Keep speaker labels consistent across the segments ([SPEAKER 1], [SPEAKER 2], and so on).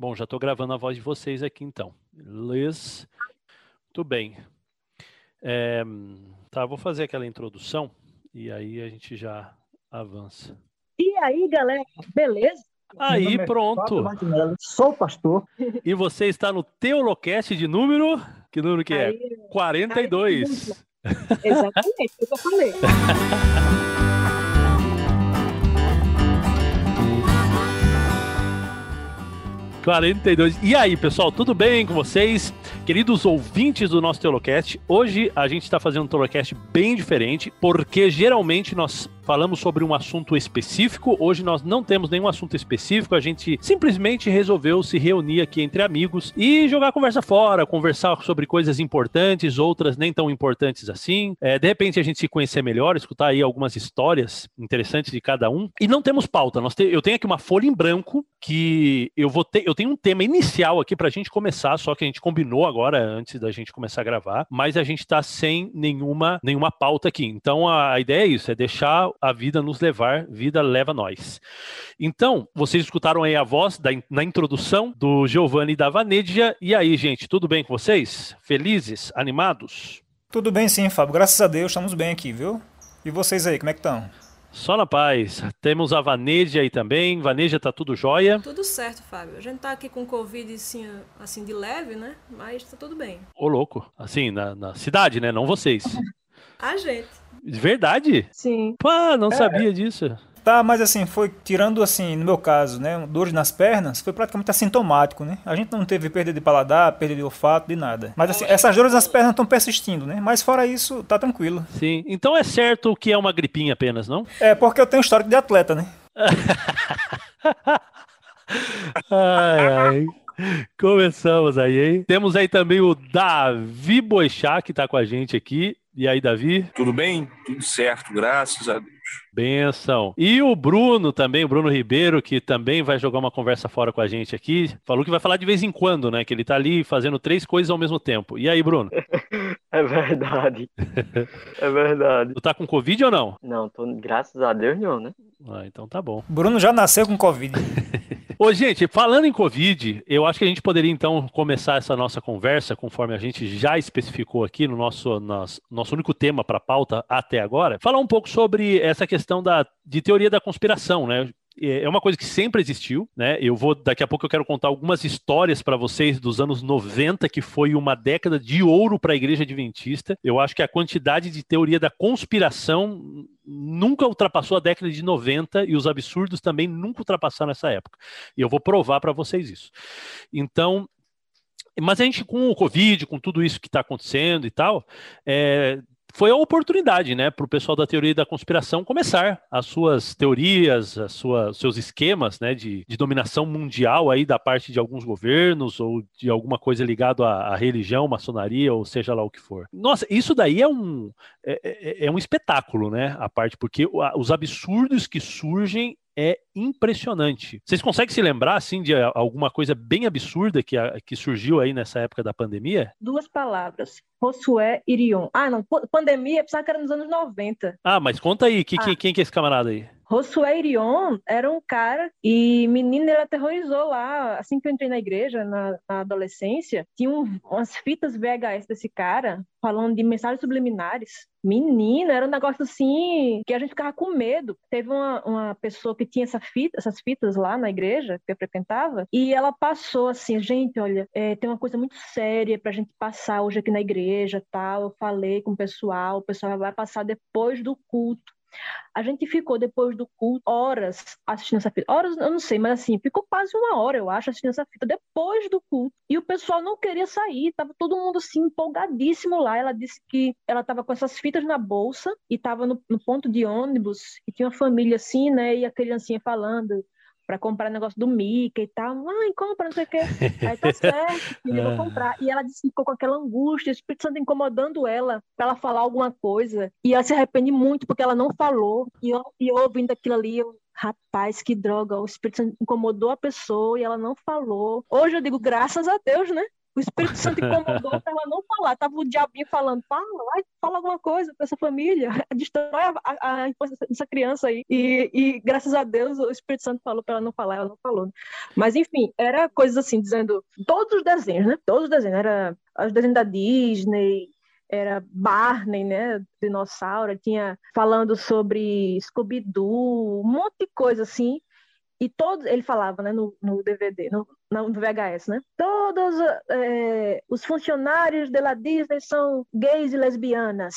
[SPEAKER 1] Bom, já estou gravando a voz de vocês aqui então. Liz, muito bem. É, tá, vou fazer aquela introdução e aí a gente já avança.
[SPEAKER 2] E aí, galera, beleza?
[SPEAKER 1] Aí, é pronto.
[SPEAKER 2] Sou pastor.
[SPEAKER 1] E você está no Teolocast de número. Que número que é? aí, é? 42.
[SPEAKER 2] Aí, exatamente, o que eu falei.
[SPEAKER 1] 42. E aí, pessoal, tudo bem com vocês? Queridos ouvintes do nosso Teolocast, hoje a gente está fazendo um Teolocast bem diferente, porque geralmente nós falamos sobre um assunto específico. Hoje nós não temos nenhum assunto específico, a gente simplesmente resolveu se reunir aqui entre amigos e jogar a conversa fora, conversar sobre coisas importantes, outras nem tão importantes assim. É, de repente a gente se conhecer melhor, escutar aí algumas histórias interessantes de cada um. E não temos pauta. Nós te, eu tenho aqui uma folha em branco que eu vou ter. Eu tenho um tema inicial aqui para a gente começar, só que a gente combinou agora antes da gente começar a gravar, mas a gente está sem nenhuma nenhuma pauta aqui. Então a, a ideia é isso, é deixar a vida nos levar, vida leva nós. Então, vocês escutaram aí a voz da, na introdução do Giovanni da Vanedia. E aí, gente, tudo bem com vocês? Felizes? Animados?
[SPEAKER 3] Tudo bem sim, Fábio. Graças a Deus, estamos bem aqui, viu? E vocês aí, como é que estão?
[SPEAKER 1] Só na paz. Temos a Vaneja aí também. Vaneja, tá tudo jóia?
[SPEAKER 4] Tudo certo, Fábio. A gente tá aqui com Covid assim, assim de leve, né? Mas tá tudo bem.
[SPEAKER 1] Ô, louco. Assim, na, na cidade, né? Não vocês.
[SPEAKER 4] a gente.
[SPEAKER 1] Verdade?
[SPEAKER 2] Sim.
[SPEAKER 1] Pá, não é. sabia disso.
[SPEAKER 3] Tá, mas assim, foi tirando assim, no meu caso, né, dores nas pernas, foi praticamente assintomático, né? A gente não teve perda de paladar, perda de olfato, de nada. Mas assim, essas dores nas pernas estão persistindo, né? Mas fora isso, tá tranquilo.
[SPEAKER 1] Sim. Então é certo que é uma gripinha apenas, não?
[SPEAKER 3] É, porque eu tenho histórico de atleta, né?
[SPEAKER 1] ai, ai. Começamos aí, hein? Temos aí também o Davi Boixá, que tá com a gente aqui. E aí, Davi?
[SPEAKER 5] Tudo bem? Tudo certo, graças a Deus.
[SPEAKER 1] Benção. E o Bruno também, o Bruno Ribeiro, que também vai jogar uma conversa fora com a gente aqui. Falou que vai falar de vez em quando, né? Que ele tá ali fazendo três coisas ao mesmo tempo. E aí, Bruno?
[SPEAKER 6] É verdade. É verdade.
[SPEAKER 1] Tu tá com Covid ou não?
[SPEAKER 6] Não, tô, graças a Deus não, né?
[SPEAKER 1] Ah, então tá bom.
[SPEAKER 3] Bruno já nasceu com Covid.
[SPEAKER 1] Ô, gente, falando em Covid, eu acho que a gente poderia então começar essa nossa conversa, conforme a gente já especificou aqui no nosso, nosso, nosso único tema para pauta até agora, falar um pouco sobre essa questão da, de teoria da conspiração, né? é uma coisa que sempre existiu, né? Eu vou daqui a pouco eu quero contar algumas histórias para vocês dos anos 90, que foi uma década de ouro para a igreja adventista. Eu acho que a quantidade de teoria da conspiração nunca ultrapassou a década de 90 e os absurdos também nunca ultrapassaram essa época. E eu vou provar para vocês isso. Então, mas a gente, com o Covid, com tudo isso que está acontecendo e tal, é, foi a oportunidade, né, para o pessoal da teoria da conspiração começar as suas teorias, as suas, seus esquemas, né, de, de, dominação mundial aí da parte de alguns governos ou de alguma coisa ligado à, à, religião, maçonaria ou seja lá o que for. Nossa, isso daí é um é, é, é um espetáculo, né, a parte porque os absurdos que surgem é impressionante. Vocês conseguem se lembrar, assim, de alguma coisa bem absurda que, que surgiu aí nessa época da pandemia?
[SPEAKER 2] Duas palavras. Josué Irion. Ah, não. Pandemia, pensava que era nos anos 90.
[SPEAKER 1] Ah, mas conta aí. Que, ah. que, quem que é esse camarada aí?
[SPEAKER 2] Josué Irion era um cara e menino ele aterrorizou lá, assim que eu entrei na igreja, na, na adolescência, tinha um, umas fitas VHS desse cara falando de mensagens subliminares. Menina, era um negócio assim que a gente ficava com medo. Teve uma, uma pessoa que tinha essa fita, essas fitas lá na igreja que eu frequentava e ela passou assim, gente, olha, é, tem uma coisa muito séria pra gente passar hoje aqui na igreja, tal. Eu falei com o pessoal, o pessoal vai passar depois do culto. A gente ficou depois do culto horas assistindo essa fita. Horas, eu não sei, mas assim, ficou quase uma hora, eu acho, assistindo essa fita depois do culto. E o pessoal não queria sair, tava todo mundo assim empolgadíssimo lá. Ela disse que ela tava com essas fitas na bolsa e tava no, no ponto de ônibus e tinha uma família assim, né, e a criancinha falando para comprar negócio do Mickey e tal. Mãe, compra, não sei o quê. Aí tá certo, filha, vou comprar. E ela disse que ficou com aquela angústia, o Espírito Santo incomodando ela para ela falar alguma coisa. E ela se arrepende muito porque ela não falou. E eu, e eu ouvindo aquilo ali, eu, rapaz, que droga, o Espírito Santo incomodou a pessoa e ela não falou. Hoje eu digo, graças a Deus, né? O Espírito Santo incomodou para ela não falar. Tava o diabinho falando, fala, vai, fala alguma coisa para essa família, destrói a, a, a infância dessa criança aí. E, e, graças a Deus o Espírito Santo falou para ela não falar, ela não falou. Mas enfim, era coisas assim, dizendo todos os desenhos, né? Todos os desenhos, era os desenhos da Disney, era Barney, né, dinossauro, tinha falando sobre Scooby-Doo, um monte de coisa assim, e todos, ele falava, né, no, no DVD, no, no VHS, né, todos é, os funcionários da Disney são gays e lesbianas,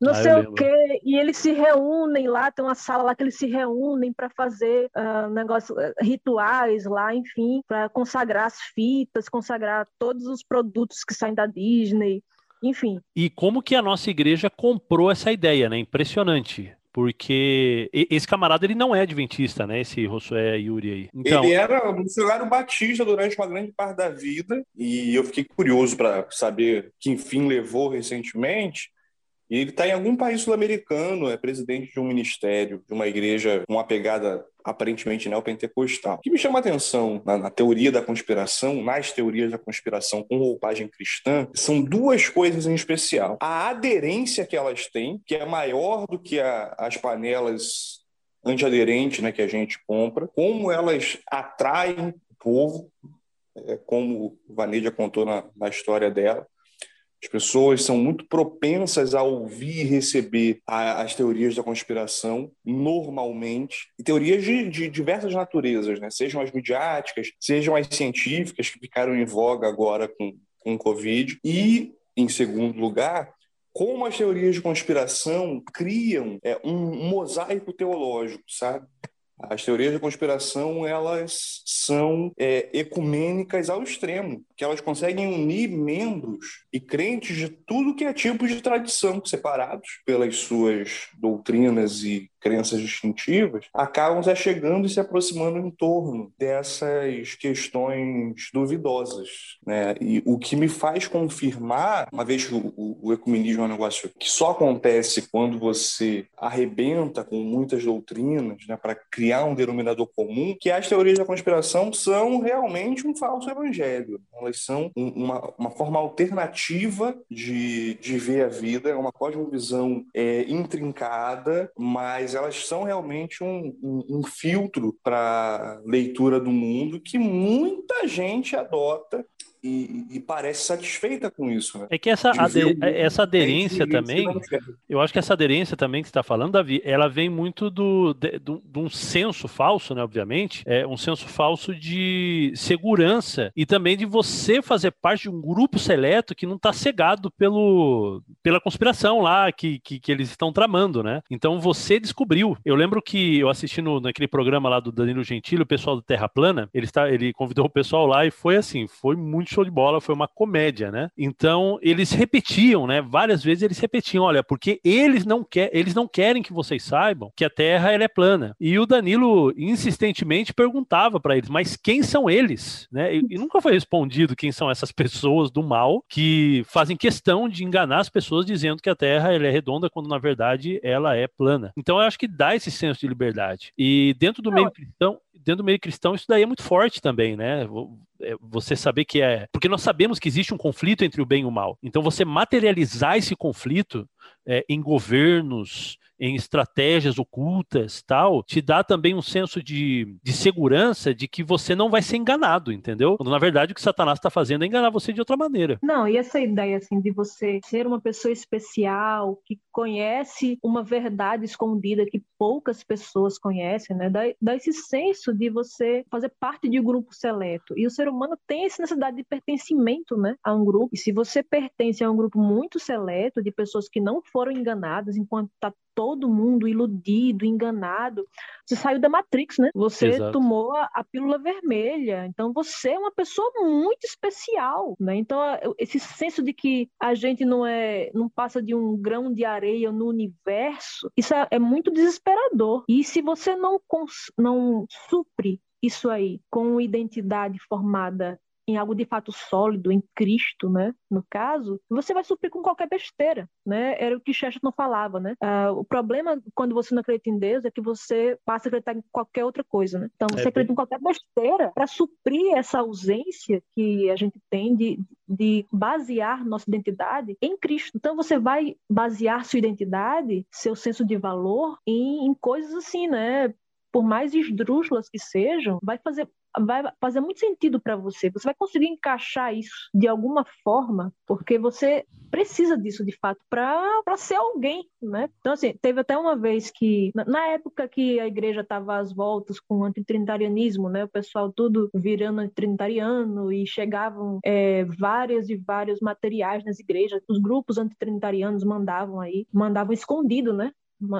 [SPEAKER 2] não ah, sei o quê, e eles se reúnem lá, tem uma sala lá que eles se reúnem para fazer uh, negócio, rituais lá, enfim, para consagrar as fitas, consagrar todos os produtos que saem da Disney, enfim.
[SPEAKER 1] E como que a nossa igreja comprou essa ideia, né? Impressionante. Porque esse camarada ele não é adventista, né? Esse Josué Yuri aí.
[SPEAKER 5] Então... Ele era missionário batista durante uma grande parte da vida e eu fiquei curioso para saber que enfim levou recentemente. E ele está em algum país sul-americano, é presidente de um ministério, de uma igreja com uma pegada aparentemente neopentecostal. O que me chama a atenção na, na, teoria da conspiração, nas teorias da conspiração com roupagem cristã, são duas coisas em especial. A aderência que elas têm, que é maior do que a, as panelas antiaderentes né, que a gente compra, como elas atraem o povo, é, como Vanedia contou na, na história dela, as pessoas são muito propensas a ouvir e receber a, as teorias da conspiração, normalmente, e teorias de, de, diversas naturezas, né? sejam as midiáticas, sejam as científicas, que ficaram em voga agora com, com o Covid. E, em segundo lugar, como as teorias de conspiração criam é, um mosaico teológico, sabe? As teorias da conspiração elas são é, ecumênicas ao extremo, que elas conseguem unir membros e crentes de tudo que é tipo de tradição, separados pelas suas doutrinas e crenças distintivas, acabam se chegando e se aproximando em torno dessas questões duvidosas. Né? E o que me faz confirmar, uma vez que o, o ecumenismo é um negócio que só acontece quando você arrebenta com muitas doutrinas né, para criar um denominador comum, que as teorias da conspiração são realmente um falso evangelho. Elas são uma, uma forma alternativa de, de ver a vida, é uma cosmovisão é, intrincada, mas mas elas são realmente um, um, um filtro para leitura do mundo que muita gente adota e, e, parece satisfeita com isso. Né?
[SPEAKER 1] É que essa, ade essa aderência também, eu acho que essa aderência também que você está falando, Davi, ela vem muito do, de, do, de, um senso falso, né, obviamente, é um senso falso de segurança e também de você fazer parte de um grupo seleto que não está cegado pelo, pela conspiração lá que, que, que, eles estão tramando, né? Então você descobriu. Eu lembro que eu assisti no, naquele programa lá do Danilo Gentili, o pessoal do Terra Plana, ele, está, ele convidou o pessoal lá e foi assim, foi muito show de bola, foi uma comédia, né? Então, eles repetiam, né? Várias vezes eles repetiam, olha, porque eles não, quer, eles não querem que vocês saibam que a Terra é plana. E o Danilo insistentemente perguntava para eles, mas quem são eles? Né? E, e nunca foi respondido quem são essas pessoas do mal que fazem questão de enganar as pessoas dizendo que a Terra é redonda quando na verdade ela é plana. Então eu acho que dá esse senso de liberdade. E dentro do meio cristão, dentro do meio cristão, isso daí é muito forte também, né? É, você saber que é. Porque nós sabemos que existe um conflito entre o bem e o mal. Então, você materializar esse conflito é, em governos, em estratégias ocultas, tal, te dá também um senso de, de segurança de que você não vai ser enganado, entendeu? Quando na verdade o que Satanás está fazendo é enganar você de outra maneira.
[SPEAKER 2] Não, e essa ideia assim de você ser uma pessoa especial que conhece uma verdade escondida que poucas pessoas conhecem, né? Dá, dá esse senso de você fazer parte de um grupo seleto. E o ser humano tem essa necessidade de pertencimento, né, a um grupo. E se você pertence a um grupo muito seleto de pessoas que não foram enganadas enquanto está todo mundo iludido, enganado. Você saiu da Matrix, né? Você Exato. tomou a, a, pílula vermelha. Então você é uma pessoa muito especial, né? Então esse senso de que a gente não é, não passa de um grão de areia no universo, isso é, é muito desesperador. E se você não não supre isso aí com identidade formada em algo de fato sólido, em Cristo, né? No caso, você vai suprir com qualquer besteira, né? Era o que Chesterton falava, né? Uh, o problema quando você não acredita em Deus é que você passa a acreditar em qualquer outra coisa, né? Então você é acredita bem... em qualquer besteira para suprir essa ausência que a gente tem de, de basear nossa identidade em Cristo. Então você vai basear sua identidade, seu senso de valor em, em coisas assim, né? por mais esdrúxulas que sejam, vai fazer vai fazer muito sentido para você. Você vai conseguir encaixar isso de alguma forma, porque você precisa disso de fato para ser alguém, né? Então assim, teve até uma vez que na época que a igreja estava às voltas com o antitrinitarianismo, né? O pessoal tudo virando antitrinitariano e chegavam é, várias e vários materiais nas igrejas. Os grupos antitrinitarianos mandavam aí, mandavam escondido, né?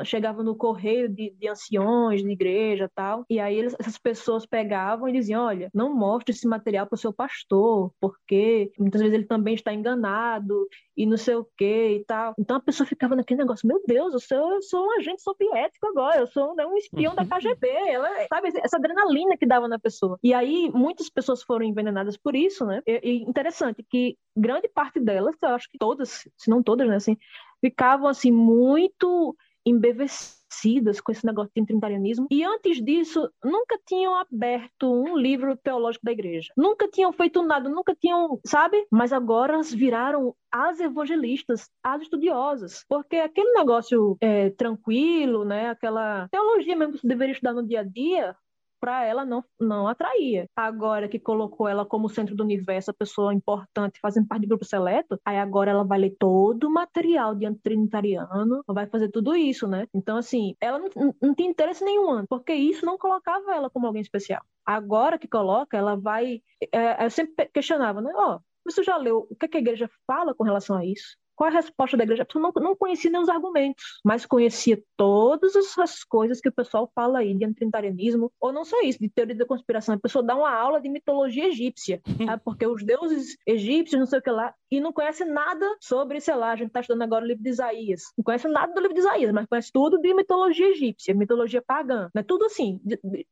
[SPEAKER 2] Chegava no correio de, de anciões, de igreja tal, e aí eles, essas pessoas pegavam e diziam, olha, não mostre esse material para o seu pastor, porque muitas vezes ele também está enganado e não sei o que e tal. Então a pessoa ficava naquele negócio, meu Deus, eu sou, eu sou um agente soviético agora, eu sou né, um espião da KGB, ela, sabe, essa adrenalina que dava na pessoa. E aí muitas pessoas foram envenenadas por isso, né? E, e interessante que grande parte delas, eu acho que todas, se não todas, né, assim, ficavam assim muito embevecidas com esse negócio de trinitarianismo e antes disso nunca tinham aberto um livro teológico da igreja, nunca tinham feito nada, nunca tinham, sabe? Mas agora viraram as evangelistas, as estudiosas, porque aquele negócio é, tranquilo, né? Aquela teologia mesmo que você deveria estudar no dia a dia, para ela não, não atraía. Agora que colocou ela como centro do universo, a pessoa importante, fazendo parte do grupo seleto, aí agora ela vai ler todo o material de antitrinitariano, vai fazer tudo isso, né? Então, assim, ela não, não tinha interesse nenhum, porque isso não colocava ela como alguém especial. Agora que coloca, ela vai. É, eu sempre questionava, né? Ó, oh, você já leu o que a igreja fala com relação a isso? Qual a resposta da igreja? A pessoa não, não conhecia nem os argumentos, mas conhecia todas essas coisas que o pessoal fala aí de antitrinitarianismo, ou não só isso, de teoria da conspiração. A pessoa dá uma aula de mitologia egípcia, porque os deuses egípcios, não sei o que lá, e não conhece nada sobre, sei lá, a gente está estudando agora o livro de Isaías. Não conhece nada do livro de Isaías, mas conhece tudo de mitologia egípcia, mitologia pagã. Né? Tudo assim,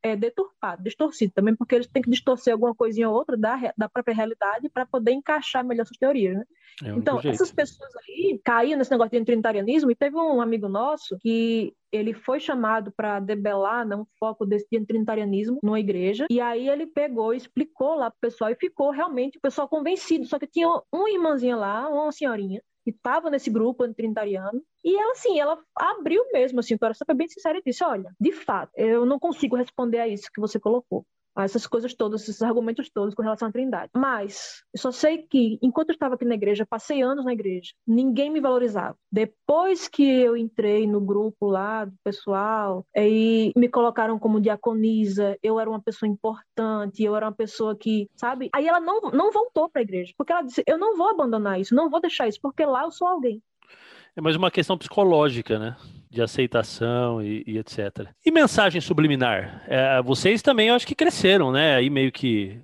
[SPEAKER 2] é deturpado, distorcido também, porque eles têm que distorcer alguma coisinha ou outra da, da própria realidade para poder encaixar melhor suas teorias. Né? É então, jeito. essas pessoas aí caíram nesse negócio de trinitarianismo e teve um amigo nosso que ele foi chamado para debelar né, um foco desse de trinitarianismo numa igreja, e aí ele pegou, explicou lá pro pessoal e ficou realmente o pessoal convencido, só que tinha uma irmãzinha lá, uma senhorinha, que estava nesse grupo trinitariano, e ela, assim, ela abriu mesmo, assim, para ser bem sincera e disse, olha, de fato, eu não consigo responder a isso que você colocou essas coisas todas, esses argumentos todos com relação à Trindade. Mas eu só sei que, enquanto eu estava aqui na igreja, passei anos na igreja, ninguém me valorizava. Depois que eu entrei no grupo lá do pessoal, aí me colocaram como diaconisa, eu era uma pessoa importante, eu era uma pessoa que, sabe? Aí ela não, não voltou para a igreja, porque ela disse: eu não vou abandonar isso, não vou deixar isso, porque lá eu sou alguém.
[SPEAKER 1] É mais uma questão psicológica, né? De aceitação e, e etc. E mensagem subliminar? É, vocês também, eu acho que cresceram, né? Aí meio que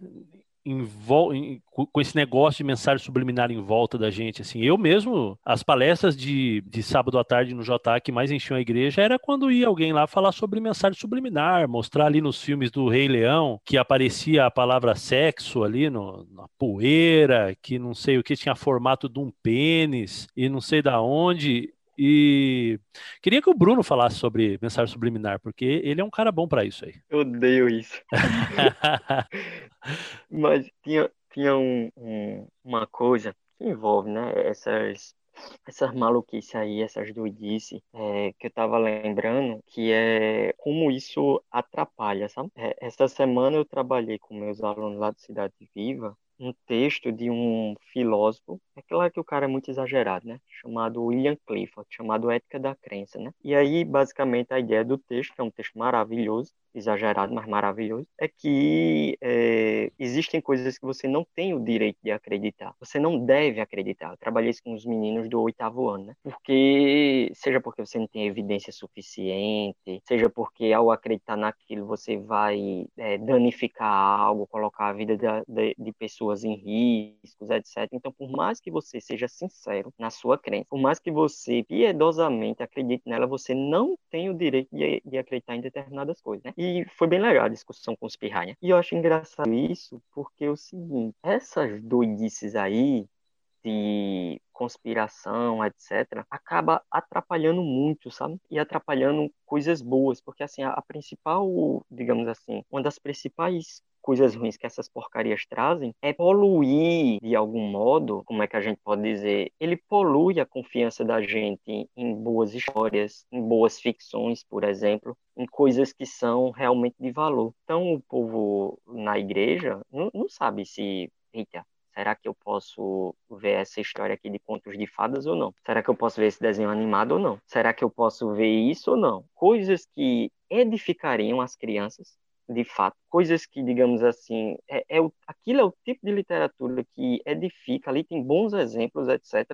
[SPEAKER 1] com esse negócio de mensagem subliminar em volta da gente, assim, eu mesmo, as palestras de, de sábado à tarde no JA que mais enchiam a igreja era quando ia alguém lá falar sobre mensagem subliminar, mostrar ali nos filmes do Rei Leão que aparecia a palavra sexo ali no, na poeira, que não sei o que tinha formato de um pênis e não sei da onde. E queria que o Bruno falasse sobre mensagem subliminar, porque ele é um cara bom para isso aí.
[SPEAKER 6] Eu odeio isso. Mas tinha, tinha um, um, uma coisa que envolve, né, essas, essas maluquices aí, essas doidices, é, que eu tava lembrando, que é como isso atrapalha, sabe? É, essa semana eu trabalhei com meus alunos lá do Cidade Viva, um texto de um filósofo, é claro que o cara é muito exagerado, né? Chamado William Clifford, chamado Ética da Crença, né? E aí, basicamente, a ideia do texto, que é um texto maravilhoso, exagerado, mas maravilhoso, é que é, existem coisas que você não tem o direito de acreditar. Você não deve acreditar. Eu trabalhei isso com os meninos do oitavo ano, né? Porque, seja porque você não tem evidência suficiente, seja porque ao acreditar naquilo você vai é, danificar algo, colocar a vida de, de, de pessoas pessoas em riscos, etc. Então, por mais que você seja sincero na sua crença, por mais que você piedosamente acredite nela, você não tem o direito de, de acreditar em determinadas coisas, né? E foi bem legal a discussão com os pirraia. E eu acho engraçado isso porque é o seguinte, essas doidices aí de conspiração, etc., acaba atrapalhando muito, sabe? E atrapalhando coisas boas, porque assim, a, a principal, digamos assim, uma das principais coisas ruins que essas porcarias trazem é poluir de algum modo, como é que a gente pode dizer? Ele polui a confiança da gente em boas histórias, em boas ficções, por exemplo, em coisas que são realmente de valor. Então o povo na igreja não, não sabe se, eita, Será que eu posso ver essa história aqui de contos de fadas ou não? Será que eu posso ver esse desenho animado ou não? Será que eu posso ver isso ou não? Coisas que edificariam as crianças, de fato. Coisas que, digamos assim, é, é o, aquilo é o tipo de literatura que edifica, ali tem bons exemplos, etc.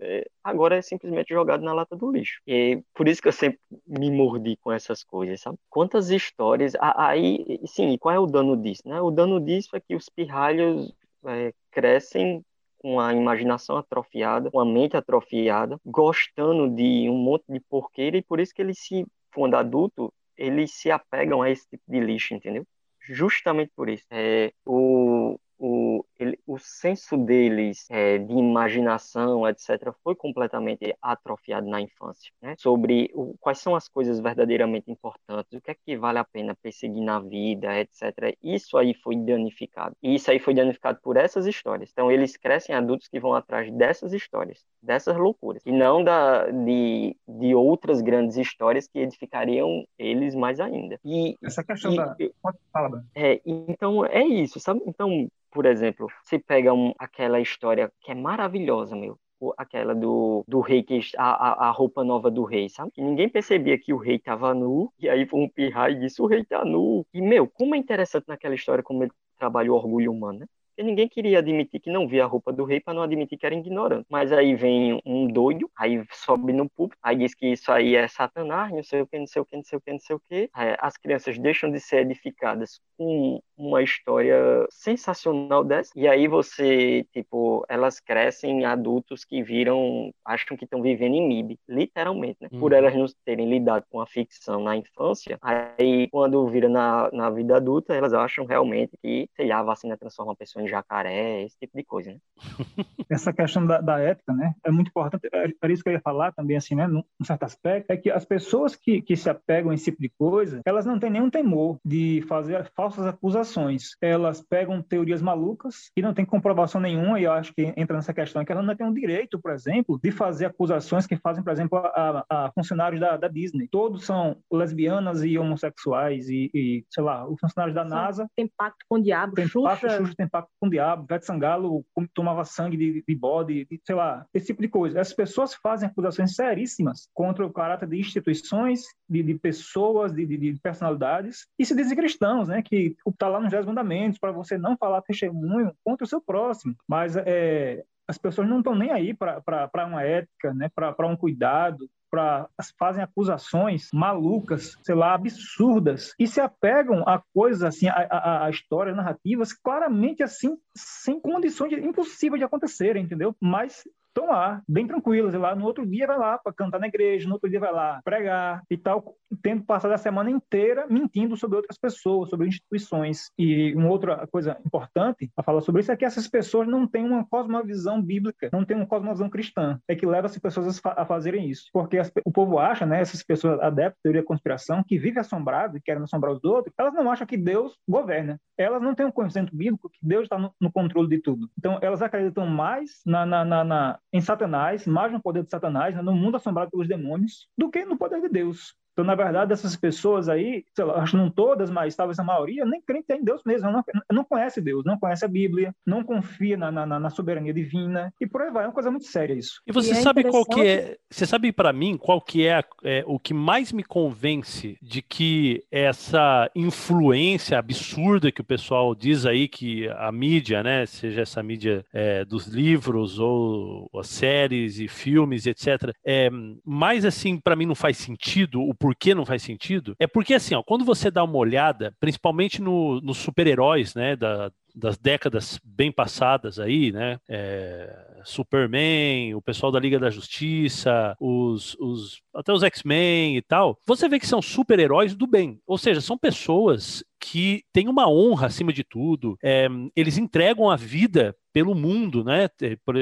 [SPEAKER 6] É, agora é simplesmente jogado na lata do lixo. E por isso que eu sempre me mordi com essas coisas, sabe? Quantas histórias. Aí, sim, qual é o dano disso? Né? O dano disso é que os pirralhos é, crescem com a imaginação atrofiada, com a mente atrofiada, gostando de um monte de porqueira e por isso que eles se, quando adulto, eles se apegam a esse tipo de lixo, entendeu? Justamente por isso. É, o, o, ele, o senso deles é, de imaginação, etc., foi completamente atrofiado na infância. Né? Sobre o, quais são as coisas verdadeiramente importantes, o que é que vale a pena perseguir na vida, etc. Isso aí foi danificado. E isso aí foi danificado por essas histórias. Então, eles crescem adultos que vão atrás dessas histórias, dessas loucuras, e não da, de, de outras grandes histórias que edificariam eles mais ainda. E,
[SPEAKER 3] Essa questão
[SPEAKER 6] e,
[SPEAKER 3] da. Pode falar,
[SPEAKER 6] é, então, é isso, sabe? Então, por exemplo, se pega um, aquela história que é maravilhosa, meu, aquela do, do rei, que a, a roupa nova do rei, sabe? Que ninguém percebia que o rei tava nu, e aí um pirra e disse, o rei tá nu. E, meu, como é interessante naquela história como ele trabalha o orgulho humano, né? Porque ninguém queria admitir que não via a roupa do rei para não admitir que era ignorante. Mas aí vem um doido, aí sobe no púlpito, aí diz que isso aí é Satanás, não sei o que, não sei o que, não sei o que, não sei o que. As crianças deixam de ser edificadas com uma história sensacional dessa. E aí você, tipo, elas crescem adultos que viram, acham que estão vivendo em MIB, literalmente, né? Uhum. Por elas não terem lidado com a ficção na infância, aí quando vira na, na vida adulta, elas acham realmente que, sei lá, a vacina transforma a pessoa em jacaré, esse tipo de coisa, né?
[SPEAKER 3] Essa questão da, da ética, né, é muito importante. É, é isso que eu ia falar também, assim, né, num certo aspecto, é que as pessoas que, que se apegam a esse tipo de coisa, elas não têm nenhum temor de fazer falsas acusações. Elas pegam teorias malucas e não tem comprovação nenhuma, e eu acho que entra nessa questão, que elas não têm o direito, por exemplo, de fazer acusações que fazem, por exemplo, a, a funcionários da, da, Disney. Todos são lesbianas e homossexuais e, e sei lá, os funcionários da NASA...
[SPEAKER 2] Tem pacto com o diabo,
[SPEAKER 3] tem
[SPEAKER 2] Xuxa...
[SPEAKER 3] Pacto, Xuxa tem pacto com o diabo, Vete Sangalo tomava sangue de, de bode, de, sei lá, esse tipo de coisa. As pessoas fazem acusações seríssimas contra o caráter de instituições, de, de pessoas, de, de, personalidades, e se dizem cristãos, né, que está lá nos 10 mandamentos, para você não falar testemunho contra o seu próximo. Mas é, as pessoas não estão nem aí para uma ética, né, para um cuidado, para fazem acusações malucas, sei lá, absurdas e se apegam a coisas assim, a, a, a histórias, narrativas claramente assim, sem condições de, impossíveis de acontecerem, entendeu? Mas estão lá, bem tranquilas, e lá no outro dia vai lá para cantar na igreja, no outro dia vai lá pregar e tal, tendo passado a semana inteira mentindo sobre outras pessoas, sobre instituições. E uma outra coisa importante a falar sobre isso é que essas pessoas não têm uma cosmovisão bíblica, não têm uma cosmovisão cristã, é que leva essas pessoas a fazerem isso. Porque as, o povo acha, né, essas pessoas adeptas da teoria da conspiração, que vivem assombrados e querem assombrar os outros, elas não acham que Deus governa. Elas não têm um conhecimento bíblico que Deus está no, no, controle de tudo. Então, elas acreditam mais na, na, na, na em Satanás, mais no poder de Satanás, né, no mundo assombrado pelos demônios, do que no poder de Deus. Então, na verdade, essas pessoas aí, lá, acho que não todas, mas talvez a maioria, nem crente em Deus mesmo, não, não conhece Deus, não conhece a Bíblia, não confia na, na, na soberania divina, e por aí vai, é uma coisa muito séria isso.
[SPEAKER 1] E você
[SPEAKER 3] e
[SPEAKER 1] é sabe qual que é, você sabe para mim qual que é, é, o que mais me convence de que essa influência absurda que o pessoal diz aí, que a mídia, né, seja essa mídia é, dos livros ou as séries e filmes, etc., é, mais assim, para mim não faz sentido o por que não faz sentido, é porque assim, ó, quando você dá uma olhada, principalmente nos no super-heróis, né, da, das décadas bem passadas aí, né? É, Superman, o pessoal da Liga da Justiça, os, os até os X-Men e tal, você vê que são super-heróis do bem. Ou seja, são pessoas que têm uma honra acima de tudo, é, eles entregam a vida pelo mundo, né?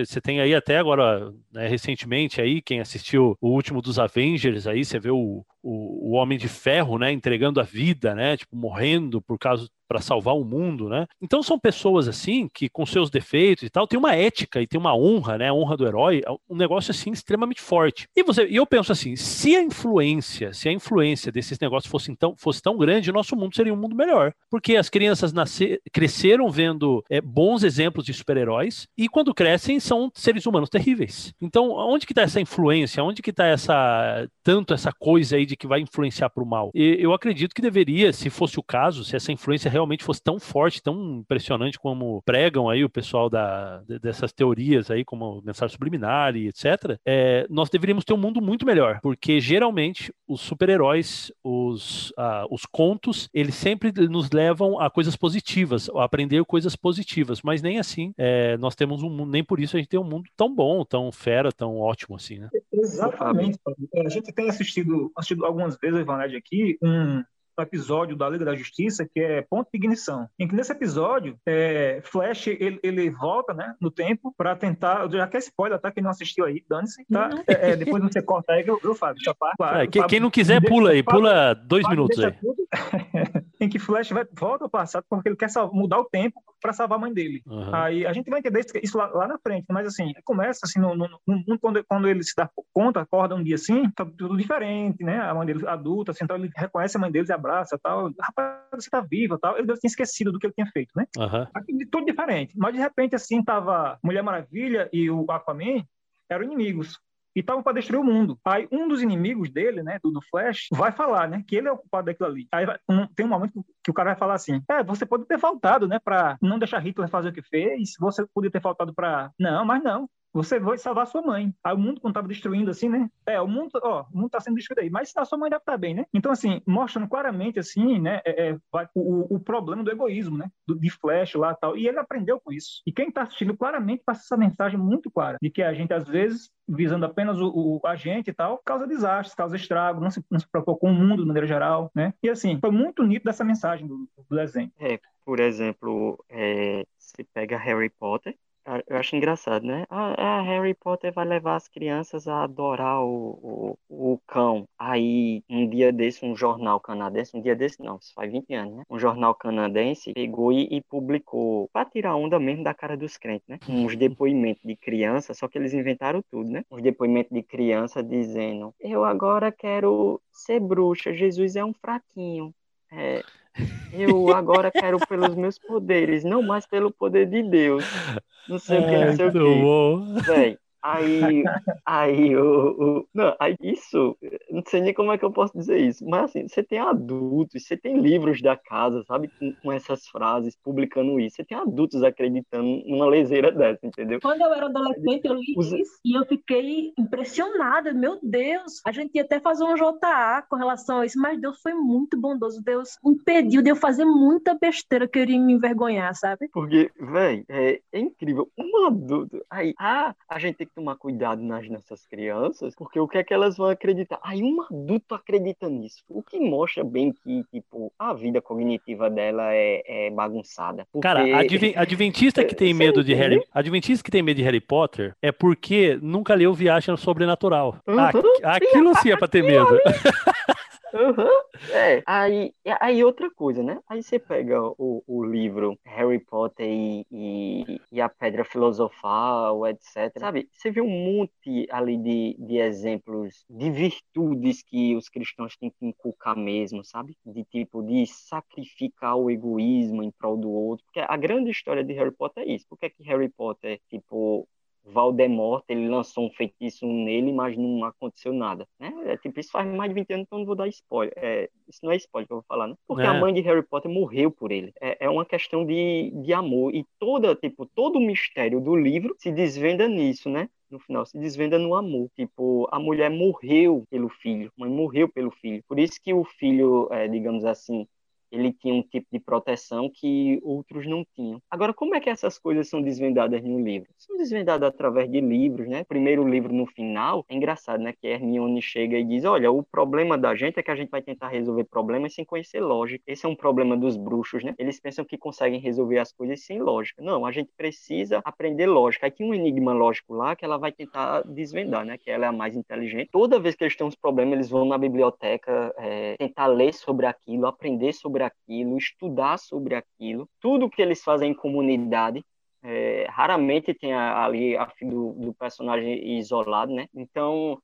[SPEAKER 1] Você tem aí até agora, né, recentemente aí, quem assistiu o último dos Avengers aí, você vê o, o, o Homem de Ferro, né, entregando a vida, né, tipo, morrendo por causa para salvar o mundo, né? Então são pessoas assim que com seus defeitos e tal, tem uma ética e tem uma honra, né, a honra do herói, é um negócio assim extremamente forte. E você, e eu penso assim, se a influência, se a influência desses negócios fosse tão, fosse tão grande, nosso mundo seria um mundo melhor, porque as crianças nascer, cresceram vendo é, bons exemplos de super-heróis e quando crescem são seres humanos terríveis. Então, onde que está essa influência? Onde que está essa tanto essa coisa aí de que vai influenciar para o mal? E eu acredito que deveria, se fosse o caso, se essa influência realmente fosse tão forte, tão impressionante como pregam aí o pessoal da, dessas teorias aí, como mensagem subliminar e etc., é, nós deveríamos ter um mundo muito melhor, porque geralmente os super-heróis, os, ah, os contos, eles sempre nos levam a coisas positivas, a aprender coisas positivas, mas nem assim é, nós temos um mundo, nem por isso a gente tem um mundo tão bom, tão fera, tão ótimo assim, né?
[SPEAKER 3] Exatamente. A gente tem assistido, assistido algumas vezes, Ivaned, aqui, um, episódio da Liga da Justiça, que é Ponto de Ignição. Em que nesse episódio, é, Flash ele, ele, volta né, no tempo para tentar. Já quer spoiler, tá? Quem não assistiu aí, dane-se. Tá? É, é, depois você corta aí, eu, eu faço. Deixa
[SPEAKER 1] claro, é, quem, quem, não quiser, pula aí, pula dois minutos aí.
[SPEAKER 3] em que Flash vai, volta ao passado porque ele quer mudar o tempo para salvar a mãe dele. Uhum. Aí a gente vai entender isso lá, lá, na frente, mas assim, começa assim, no, no, no, quando, quando ele se dá conta, acorda um dia assim, tá tudo diferente, né? A mãe dele adulta, assim, então ele reconhece a mãe dele e abraça tal. Rapaz, você tá viva tal. Ele deve ter esquecido do que ele tinha feito, né? Uhum. Tudo diferente. Mas de repente, assim, tava Mulher Maravilha e o Aquaman eram inimigos e estavam para destruir o mundo. Aí um dos inimigos dele, né, do, do, Flash, vai falar, né, que ele é o culpado daquilo ali. Aí vai, um, tem um momento que o cara vai falar assim: "É, você pode ter faltado, né, para não deixar Hitler fazer o que fez. Você podia ter faltado para Não, mas não. Você vai salvar sua mãe. Aí o mundo, quando estava destruindo, assim, né? É, o mundo, ó, o mundo está sendo destruído aí. Mas a sua mãe deve estar tá bem, né? Então, assim, mostrando claramente, assim, né? É, é, vai, o, o problema do egoísmo, né? Do, de Flash lá tal. E ele aprendeu com isso. E quem está assistindo claramente passa essa mensagem muito clara de que a gente, às vezes, visando apenas o, o a gente e tal, causa desastres, causa estrago, não se, não se preocupa com o mundo de maneira geral, né? E, assim, foi muito nítido essa mensagem do, do desenho.
[SPEAKER 6] É, por exemplo, é, se pega Harry Potter, eu acho engraçado, né? Ah, é, Harry Potter vai levar as crianças a adorar o, o, o, cão. Aí, um dia desse, um jornal canadense, um dia desse não, isso faz 20 anos, né? Um jornal canadense pegou e, e publicou, pra tirar onda mesmo da cara dos crentes, né? Uns depoimentos de criança, só que eles inventaram tudo, né? Uns depoimentos de criança dizendo: Eu agora quero ser bruxa, Jesus é um fraquinho. É, eu agora quero pelos meus poderes, não mais pelo poder de Deus. Não sei o que, não sei o que. Véi, Aí, aí, o, o, não, aí isso, não sei nem como é que eu posso dizer isso, mas assim, você tem adultos, você tem livros da casa, sabe, com, com essas frases, publicando isso, você tem adultos acreditando numa leseira dessa, entendeu?
[SPEAKER 2] Quando eu era adolescente, eu li Os... isso e eu fiquei impressionada, meu Deus, a gente ia até fazer um JA com relação a isso, mas Deus foi muito bondoso, Deus impediu de eu fazer muita besteira que eu iria me envergonhar, sabe?
[SPEAKER 6] Porque, velho, é, é incrível, um adulto, aí, ah, a gente tem que tomar cuidado nas nossas crianças, porque o que é que elas vão acreditar? Aí um adulto acredita nisso, o que mostra bem que, tipo, a vida cognitiva dela é, é bagunçada.
[SPEAKER 1] Porque... Cara, adventista que tem medo de Harry, adventista que tem medo de Harry Potter é porque nunca leu Viagem Sobrenatural. Uhum, aquilo sim é pra ter medo.
[SPEAKER 6] Uhum. É, aí, aí outra coisa, né? Aí você pega o, o livro Harry Potter e, e, e, a Pedra Filosofal, etc. Sabe? Você vê um monte ali de, de exemplos de virtudes que os cristãos têm que inculcar mesmo, sabe? De tipo, de sacrificar o egoísmo em prol do outro. Porque a grande história de Harry Potter é isso. Por que, é que Harry Potter, tipo, Valdemort, ele lançou um feitiço nele, mas não aconteceu nada, né? É, tipo, isso faz mais de 20 anos, então não vou dar spoiler. É, isso não é spoiler que eu vou falar, né? Porque é. a mãe de Harry Potter morreu por ele. É, é uma questão de, de amor. E toda, tipo, todo o mistério do livro se desvenda nisso, né? no final se desvenda no amor. Tipo, a mulher morreu pelo filho, a mãe morreu pelo filho. Por isso que o filho, é, digamos assim, ele tinha um tipo de proteção que outros não tinham. Agora, como é que essas coisas são desvendadas no livro? São desvendadas através de livros, né? Primeiro livro no final, é engraçado, né? Que Hermione chega e diz, olha, o problema da gente é que a gente vai tentar resolver problemas sem conhecer lógica. Esse é um problema dos bruxos, né? Eles pensam que conseguem resolver as coisas sem lógica. Não, a gente precisa aprender lógica. Aí tem um enigma lógico lá que ela vai tentar desvendar, né? Que ela é a mais inteligente. Toda vez que eles têm uns problemas, eles vão na biblioteca é, tentar ler sobre aquilo, aprender sobre aquilo, estudar sobre aquilo. Tudo que eles fazem em comunidade, é, raramente tem ali a do, do, personagem isolado, né? Então,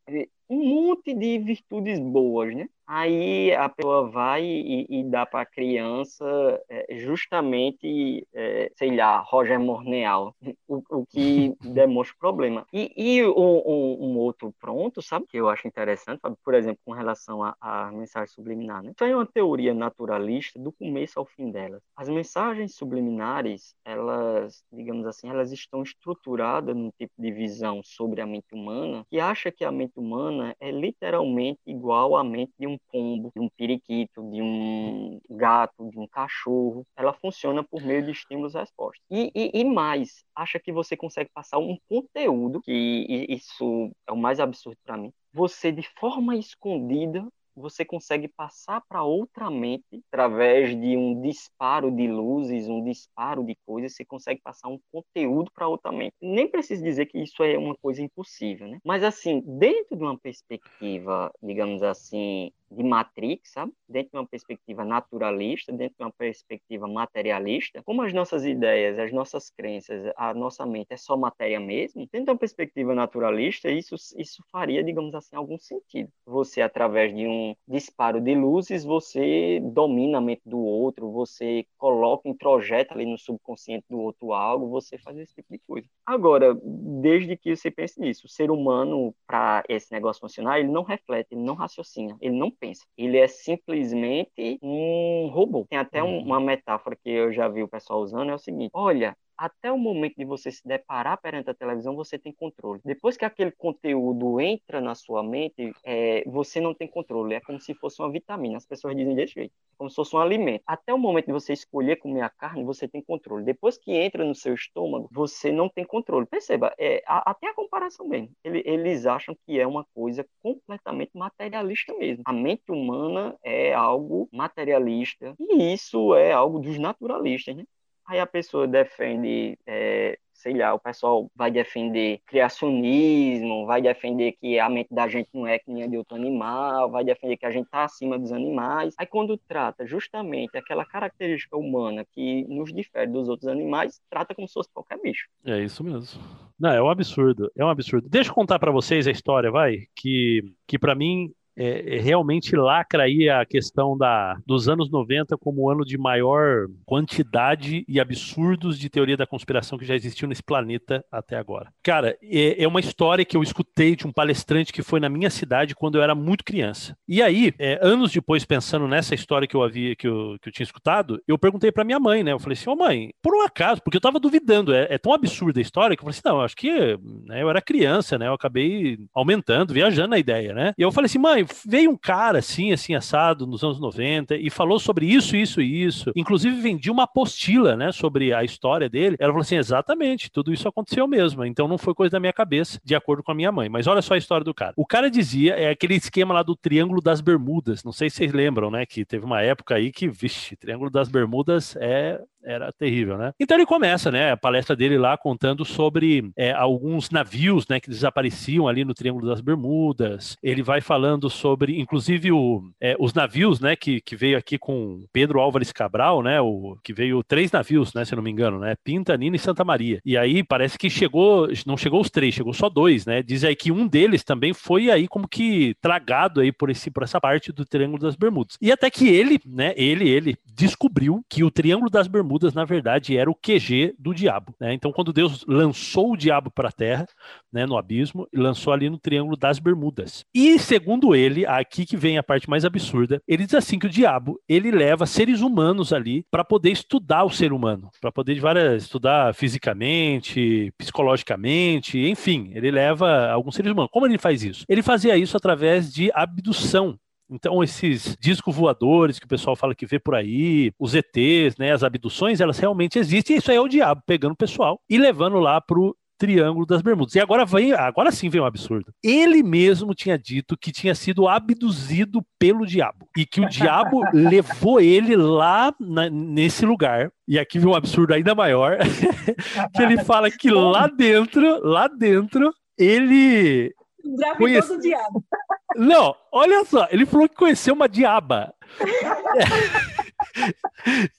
[SPEAKER 6] um monte de virtudes boas, né? Aí a pessoa vai e, e dá para a criança é, justamente, é, sei lá, Roger Morneal, o, o que demonstra o problema. E, e um, um, outro pronto, sabe, que eu acho interessante, sabe? por exemplo, com relação à mensagem subliminar, né? Isso é uma teoria naturalista do começo ao fim dela. As mensagens subliminares, elas, digamos assim, elas estão estruturadas num tipo de visão sobre a mente humana que acha que a mente humana é literalmente igual à mente de um pombo, de um periquito, de um gato, de um cachorro. Ela funciona por meio de estímulos e respostas. E, e, e mais, acha que você consegue passar um conteúdo, que isso é o mais absurdo para mim, você de forma escondida você consegue passar para outra mente através de um disparo de luzes, um disparo de coisas, você consegue passar um conteúdo para outra mente. Nem preciso dizer que isso é uma coisa impossível, né? Mas assim, dentro de uma perspectiva, digamos assim, de Matrix, sabe? Dentro de uma perspectiva naturalista, dentro de uma perspectiva materialista, como as nossas ideias, as nossas crenças, a nossa mente é só matéria mesmo, dentro de uma perspectiva naturalista, isso, isso faria, digamos assim, algum sentido. Você, através de um disparo de luzes, você domina a mente do outro, você coloca, introjeta ali no subconsciente do outro algo, você faz esse tipo de coisa. Agora, desde que você pense nisso, o ser humano, para esse negócio funcionar, ele não reflete, ele não raciocina, ele não pensa. Ele é simplesmente um robô. Tem até um, uhum. uma metáfora que eu já vi o pessoal usando, é o seguinte: olha, até o momento de você se deparar perante a televisão, você tem controle. Depois que aquele conteúdo entra na sua mente, é, você não tem controle. É como se fosse uma vitamina. As pessoas dizem desse jeito. É como se fosse um alimento. Até o momento de você escolher comer a carne, você tem controle. Depois que entra no seu estômago, você não tem controle. Perceba, é, a, até a comparação mesmo. Ele, eles acham que é uma coisa completamente materialista mesmo. A mente humana é algo materialista. E isso é algo dos naturalistas, né? Aí a pessoa defende, é, sei lá, o pessoal vai defender criacionismo, vai defender que a mente da gente não é que nem a de outro animal, vai defender que a gente está acima dos animais. Aí quando trata justamente aquela característica humana que nos difere dos outros animais, trata como se fosse qualquer bicho.
[SPEAKER 1] É isso mesmo. Não, é um absurdo, é um absurdo. Deixa eu contar para vocês a história, vai, que, que para mim é, é, realmente lacra aí a questão da, dos anos 90 como o ano de maior quantidade e absurdos de teoria da conspiração que já existiu nesse planeta até agora. Cara, é, é uma história que eu escutei de um palestrante que foi na minha cidade quando eu era muito criança. E aí, é, anos depois, pensando nessa história que eu havia, que eu, que eu tinha escutado, eu perguntei para minha mãe, né? Eu falei assim, ô oh, mãe, por um acaso, porque eu tava duvidando, é, é tão absurda a história que eu falei assim, não, acho que né, eu era criança, né? Eu acabei aumentando, viajando a ideia, né? E eu falei assim, mãe, veio um cara assim, assim, assado, nos anos 90, e falou sobre isso, isso e isso. Inclusive vendia uma apostila, né, sobre a história dele. Ela falou assim: exatamente, tudo isso aconteceu mesmo. Então não foi coisa da minha cabeça, de acordo com a minha mãe. Mas olha só a história do cara. O cara dizia, é aquele esquema lá do Triângulo das Bermudas. Não sei se vocês lembram, né, que teve uma época aí que, vixe, Triângulo das Bermudas é era terrível, né? Então ele começa, né, a palestra dele lá contando sobre é, alguns navios, né, que desapareciam ali no Triângulo das Bermudas. Ele vai falando sobre, inclusive, o, é, os navios, né, que, que veio aqui com Pedro Álvares Cabral, né, o, que veio três navios, né, se não me engano, né, Pinta, Nina e Santa Maria. E aí parece que chegou, não chegou os três, chegou só dois, né? Diz aí que um deles também foi aí como que tragado aí por esse por essa parte do Triângulo das Bermudas. E até que ele, né, ele ele descobriu que o Triângulo das Bermudas na verdade, era o QG do diabo. Né? Então, quando Deus lançou o diabo para a terra, né, no abismo, lançou ali no Triângulo das Bermudas. E, segundo ele, aqui que vem a parte mais absurda, ele diz assim que o diabo ele leva seres humanos ali para poder estudar o ser humano, para poder várias, estudar fisicamente, psicologicamente, enfim, ele leva alguns seres humanos. Como ele faz isso? Ele fazia isso através de abdução Então, esses discos voadores que o pessoal fala que vê por aí, os ETs, né, as abduções, elas realmente existem. E isso aí é o diabo pegando o pessoal e levando lá pro Triângulo das Bermudas. E agora vem, agora sim vem um absurdo. Ele mesmo tinha dito que tinha sido abduzido pelo diabo e que o diabo levou ele lá na, nesse lugar. E aqui vem um absurdo ainda maior, que ele fala que lá dentro, lá dentro, ele
[SPEAKER 2] Engravidou
[SPEAKER 1] Conhece-
[SPEAKER 2] do diabo.
[SPEAKER 1] não, olha só, ele falou que conheceu uma diaba.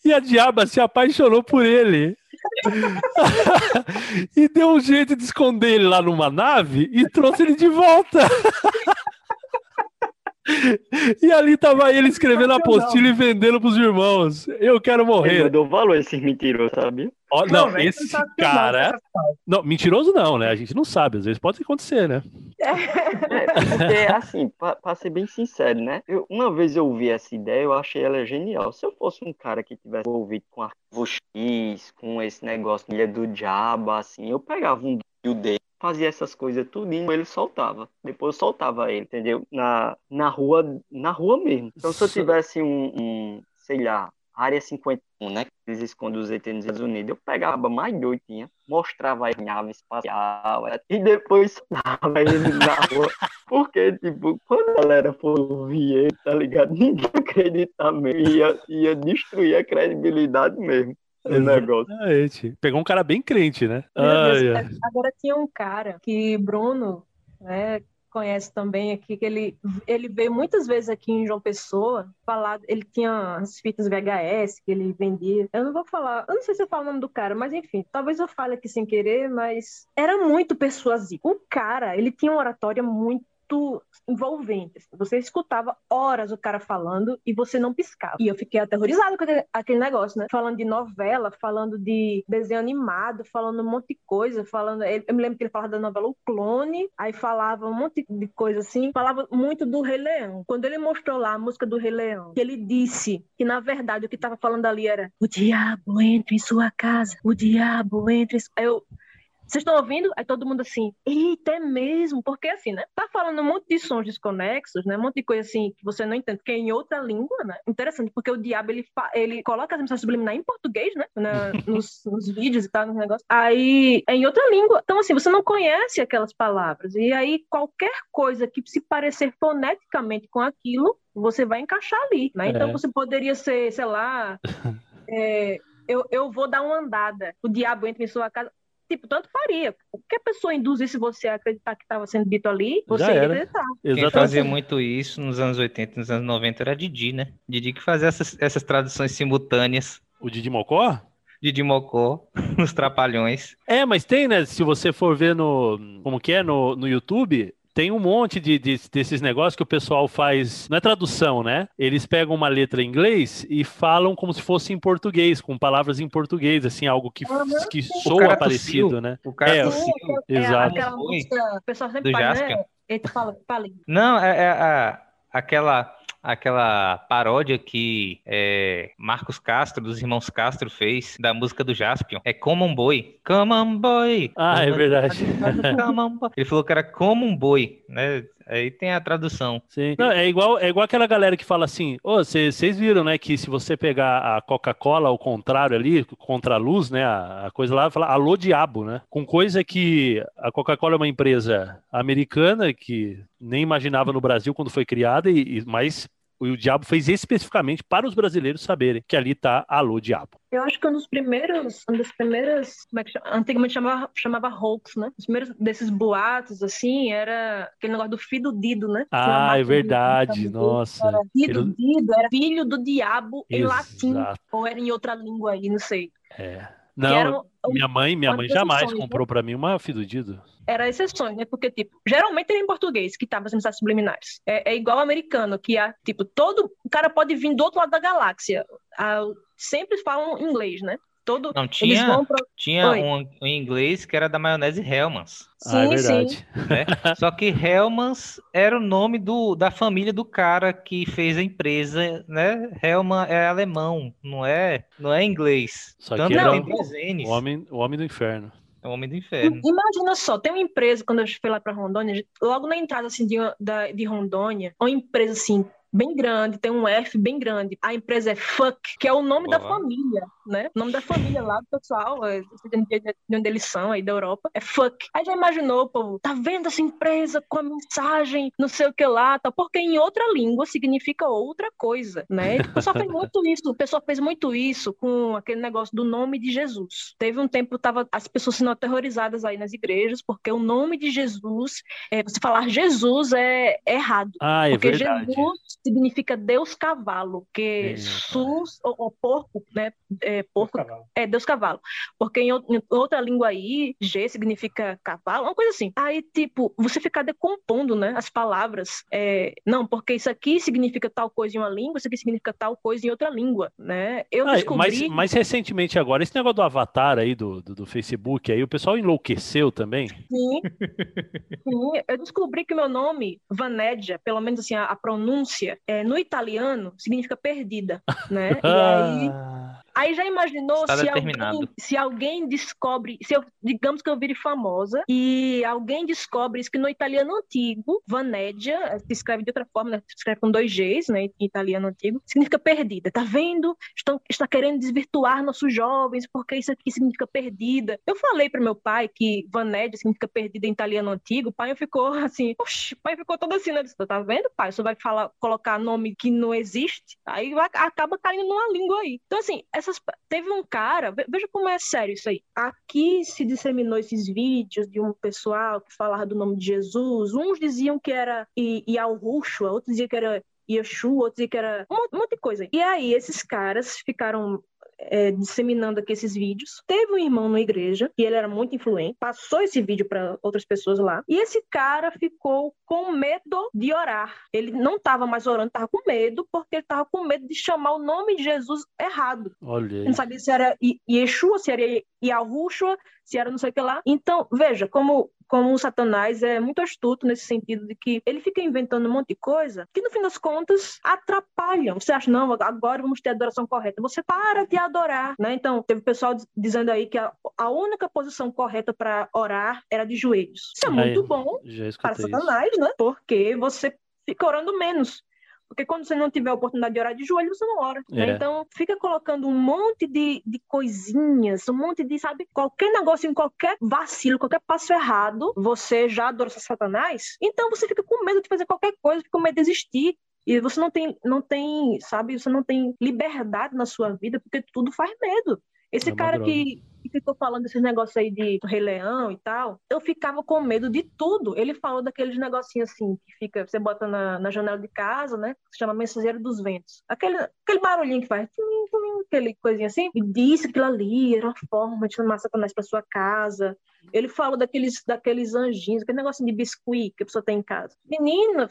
[SPEAKER 1] e a diaba se apaixonou por ele. e deu um jeito de esconder ele lá numa nave e trouxe ele de volta. e ali tava ele escrevendo a apostila e vendendo pros irmãos. Eu quero
[SPEAKER 6] Ele
[SPEAKER 1] morrer.
[SPEAKER 6] mandou valor esses mentirosos, sabe?
[SPEAKER 1] Ó, não,
[SPEAKER 2] velho,
[SPEAKER 1] esse cara. Não, mentiroso não, né? A gente não sabe, às vezes pode acontecer, né?
[SPEAKER 6] É, porque, assim, pra, pra ser bem sincero, né? Eu, uma vez eu ouvi essa ideia, eu achei ela genial. Se eu fosse um cara que tivesse envolvido com arquivo X, com esse negócio de ilha do diabo, assim, eu pegava um dele, fazia essas coisas tudinho, ele soltava. Depois eu soltava ele, entendeu? Na, na rua, na rua mesmo. Então se eu tivesse um, um sei lá, área 51, né? Que eles escondem os ET nos Estados Unidos. Eu pegava mais doido, tinha, mostrava a nave espacial e depois soltava ele na rua. Porque, tipo, quando a galera for ouvir ele, tá ligado? Ninguém acredita mesmo. Ia, ia destruir a credibilidade mesmo negócio.
[SPEAKER 1] Exatamente. Pegou um cara bem crente, né?
[SPEAKER 2] Deus,
[SPEAKER 1] Ai, ai.
[SPEAKER 2] Agora tinha um cara que Bruno né, conhece também aqui, que ele, ele veio muitas vezes aqui em João Pessoa falar, ele tinha as fitas VHS que ele vendia. Eu não vou falar, eu não sei se eu falo o nome do cara, mas enfim, talvez eu fale aqui sem querer, mas era muito persuasivo. O cara, ele tinha uma oratória muito envolvente. assim. Você escutava horas o cara falando e você não piscava. E eu fiquei aterrorizada com aquele, negócio, né? Falando de novela, falando de desenho animado, falando um monte de coisa, falando. Eu me lembro que ele falava da novela O Clone, aí falava um monte de coisa assim, falava muito do Rei Leão. Quando ele mostrou lá a música do Rei Leão, que ele disse que na verdade o que estava falando ali era o diabo entra em sua casa, o diabo entra em eu vocês estão ouvindo? Aí todo mundo assim, eita, é mesmo? Porque assim, né? Tá falando um monte de sons desconexos, né? Um monte de coisa assim que você não entende, que é em outra língua, né? Interessante, porque o diabo, ele, fa- ele coloca as mensagens subliminares em português, né? Na- nos, nos vídeos e tal, nos negócios. Aí, é em outra língua. Então, assim, você não conhece aquelas palavras. E aí, qualquer coisa que se parecer foneticamente com aquilo, você vai encaixar ali, né? Então,
[SPEAKER 1] É.
[SPEAKER 2] você poderia ser, sei lá... é, eu, eu vou dar uma andada. O diabo entra em sua casa. Tipo, tanto faria. O que a pessoa induzisse você a acreditar que estava sendo dito ali, você
[SPEAKER 1] Já
[SPEAKER 2] ia
[SPEAKER 1] era.
[SPEAKER 2] acreditar.
[SPEAKER 7] Quem fazia muito isso nos anos 80 e nos anos 90 era Didi, né? Didi que fazia essas, essas traduções simultâneas.
[SPEAKER 1] O Didi Mocó?
[SPEAKER 7] Didi Mocó, nos Trapalhões.
[SPEAKER 1] É, mas tem, né? Se você for ver no. Como que é? No, no YouTube. Tem um monte de, de- desses negócios que o pessoal faz. Não é tradução, né? Eles pegam uma letra em inglês e falam como se fosse em português, com palavras em português, assim, algo que, que
[SPEAKER 7] O
[SPEAKER 1] soa
[SPEAKER 7] cara
[SPEAKER 1] parecido,
[SPEAKER 7] tossiu.
[SPEAKER 1] né?
[SPEAKER 7] O cara
[SPEAKER 1] É,
[SPEAKER 7] tossiu.
[SPEAKER 2] É
[SPEAKER 1] Exato.
[SPEAKER 7] Foi.
[SPEAKER 2] música, o pessoal sempre fala, né? Eita, fala, fala.
[SPEAKER 7] Não, é, é a- aquela, aquela paródia que é, Marcos Castro, dos irmãos Castro, fez da música do Jaspion. É Como um Boi. Come on, boy.
[SPEAKER 1] Ah, é verdade.
[SPEAKER 7] Come on, boy. Ele falou que era como um boi, né? Aí tem a tradução.
[SPEAKER 1] Sim. Não, é igual, é igual aquela galera que fala assim: Ô, vocês viram, né, que se você pegar a Coca-Cola ao contrário ali, contra a luz, né, a, a coisa lá, fala alô diabo, né? Com coisa que a Coca-Cola é uma empresa americana que nem imaginava no Brasil quando foi criada, e, e- mas o diabo fez especificamente para os brasileiros saberem que ali tá alô diabo.
[SPEAKER 2] Eu acho que um dos primeiros, um das primeiras, como é que chama? Antigamente chamava, chamava hoax, né? Os primeiros desses boatos, assim, era aquele negócio do filho do Dido, né?
[SPEAKER 1] Ah, é verdade,
[SPEAKER 2] de-
[SPEAKER 1] nossa.
[SPEAKER 2] Era Dido,
[SPEAKER 1] Ele-
[SPEAKER 2] Dido, era filho do diabo em latim,
[SPEAKER 1] Exato.
[SPEAKER 2] ou era em outra língua aí, não sei.
[SPEAKER 1] É. Não,
[SPEAKER 2] um-
[SPEAKER 1] minha mãe, minha mãe jamais comprou para mim uma fidudido.
[SPEAKER 2] era exceções, né? Porque, tipo, geralmente era em português que tava as mensagens subliminares. É, é igual ao americano, que há, tipo, todo. O cara pode vir do outro lado da galáxia. Ah, sempre falam inglês, né? Todo.
[SPEAKER 7] Não,
[SPEAKER 2] Eles
[SPEAKER 7] tinha,
[SPEAKER 2] vão pra.
[SPEAKER 7] tinha
[SPEAKER 2] Oi.
[SPEAKER 7] um, um inglês que era da maionese Hellmann's.
[SPEAKER 1] ah, é
[SPEAKER 2] Sim, sim.
[SPEAKER 1] verdade.
[SPEAKER 7] né? Só que Hellmann's era o nome do, da família do cara que fez a empresa, né? Hellman é alemão, não é, não é inglês.
[SPEAKER 1] Só que
[SPEAKER 7] Tanto
[SPEAKER 1] era
[SPEAKER 7] dois N's,
[SPEAKER 1] O homem, o homem do inferno.
[SPEAKER 7] é o homem do inferno.
[SPEAKER 2] Imagina só, tem uma empresa, quando eu fui lá para Rondônia, logo na entrada assim, de, da, de Rondônia, uma empresa assim, bem grande, tem um F bem grande. A empresa é Fuck, que é o nome da
[SPEAKER 7] Boa.
[SPEAKER 2] família, né? O nome da família lá do pessoal, é, de onde eles são, aí da Europa, é Fuck. Aí já imaginou, povo, tá vendo essa empresa com a mensagem, não sei o que lá, tá? Porque em outra língua significa outra coisa, né? O pessoal fez muito isso, o pessoal fez muito isso com aquele negócio do nome de Jesus. Teve um tempo, tava as pessoas sendo aterrorizadas aí nas igrejas, porque o nome de Jesus, é, você falar Jesus é, é errado.
[SPEAKER 1] Ah, é
[SPEAKER 2] Porque
[SPEAKER 1] verdade.
[SPEAKER 2] Jesus significa Deus cavalo, que
[SPEAKER 1] É,
[SPEAKER 2] sus, ou, ou porco, né? É, porco é Deus cavalo. Porque em, em outra língua aí, G significa cavalo, uma coisa assim. Aí, tipo, você ficar decompondo, né, as palavras. É, não, porque isso aqui significa tal coisa em uma língua, isso aqui significa tal coisa em outra língua, né? Eu
[SPEAKER 1] Ah, mas,
[SPEAKER 2] descobri...
[SPEAKER 1] mas recentemente agora, esse negócio do avatar aí do, do, do Facebook aí, o pessoal enlouqueceu também.
[SPEAKER 2] Sim, sim. Eu descobri que o meu nome, Vanédia, pelo menos assim, a, a pronúncia, é, no italiano, significa perdida, né? E aí,
[SPEAKER 1] Ah,
[SPEAKER 2] aí já imaginou
[SPEAKER 7] Está
[SPEAKER 2] se alguém, se alguém descobre, se eu, digamos que eu vire famosa, e alguém descobre isso que no italiano antigo, Vanédia, se escreve de outra forma, né? se escreve com dois Gs, né? Em italiano antigo, significa perdida. Tá vendo? Estão, está querendo desvirtuar nossos jovens, porque isso aqui significa perdida. Eu falei para meu pai que Vanédia significa perdida em italiano antigo, o pai ficou assim, oxi, o pai ficou todo assim, né? Disse, Tá vendo, pai? Você vai falar, colocar nome que não existe, aí vai- acaba caindo numa língua aí. Então, assim, essas, teve um cara, ve- veja como é sério isso aí. Aqui se disseminou esses vídeos de um pessoal que falava do nome de Jesus. Uns diziam que era Yahushua, outros diziam que era Yeshua, outros diziam que era um monte de coisa. E aí, esses caras ficaram é, disseminando aqui esses vídeos. Teve um irmão na igreja, e ele era muito influente, passou esse vídeo para outras pessoas lá, e esse cara ficou com medo de orar. Ele não estava mais orando, estava com medo, porque ele estava com medo de chamar o nome de Jesus errado.
[SPEAKER 1] olha
[SPEAKER 2] não sabia se era Yeshua, se era Yahushua, se era não sei o que lá. Então, veja, como, como o Satanás é muito astuto nesse sentido de que ele fica inventando um monte de coisa que, no fim das contas, atrapalham. Você acha, não, agora vamos ter a adoração correta. Você para de adorar, né? Então, teve pessoal diz- dizendo aí que a, a única posição correta para orar era de joelhos. Isso é
[SPEAKER 1] Aí,
[SPEAKER 2] muito bom
[SPEAKER 1] Já
[SPEAKER 2] para
[SPEAKER 1] escutei isso.
[SPEAKER 2] Satanás, né? Porque você fica orando menos. Porque quando você não tiver a oportunidade de orar de joelho, você não ora. né?
[SPEAKER 1] É.
[SPEAKER 2] Então, fica colocando um monte de, de coisinhas, um monte de, sabe, qualquer negócio, em qualquer vacilo, qualquer passo errado, você já adora Satanás. Então, você fica com medo de fazer qualquer coisa, fica com medo de existir. E você não tem, não tem, sabe, você não tem liberdade na sua vida, porque tudo faz medo. Esse
[SPEAKER 1] É
[SPEAKER 2] cara
[SPEAKER 1] droga.
[SPEAKER 2] que, ficou falando desses negócios aí de Rei Leão e tal, eu ficava com medo de tudo. Ele falou daqueles negocinhos assim, que fica, você bota na, na janela de casa, né? Que se chama Mensageiro dos Ventos. Aquele, aquele barulhinho que faz, aquele coisinha assim. E disse aquilo ali era uma forma de chamar Satanás para sua casa. Ele falou daqueles, daqueles anjinhos, aquele negocinho de biscuit que a pessoa tem em casa. Menina,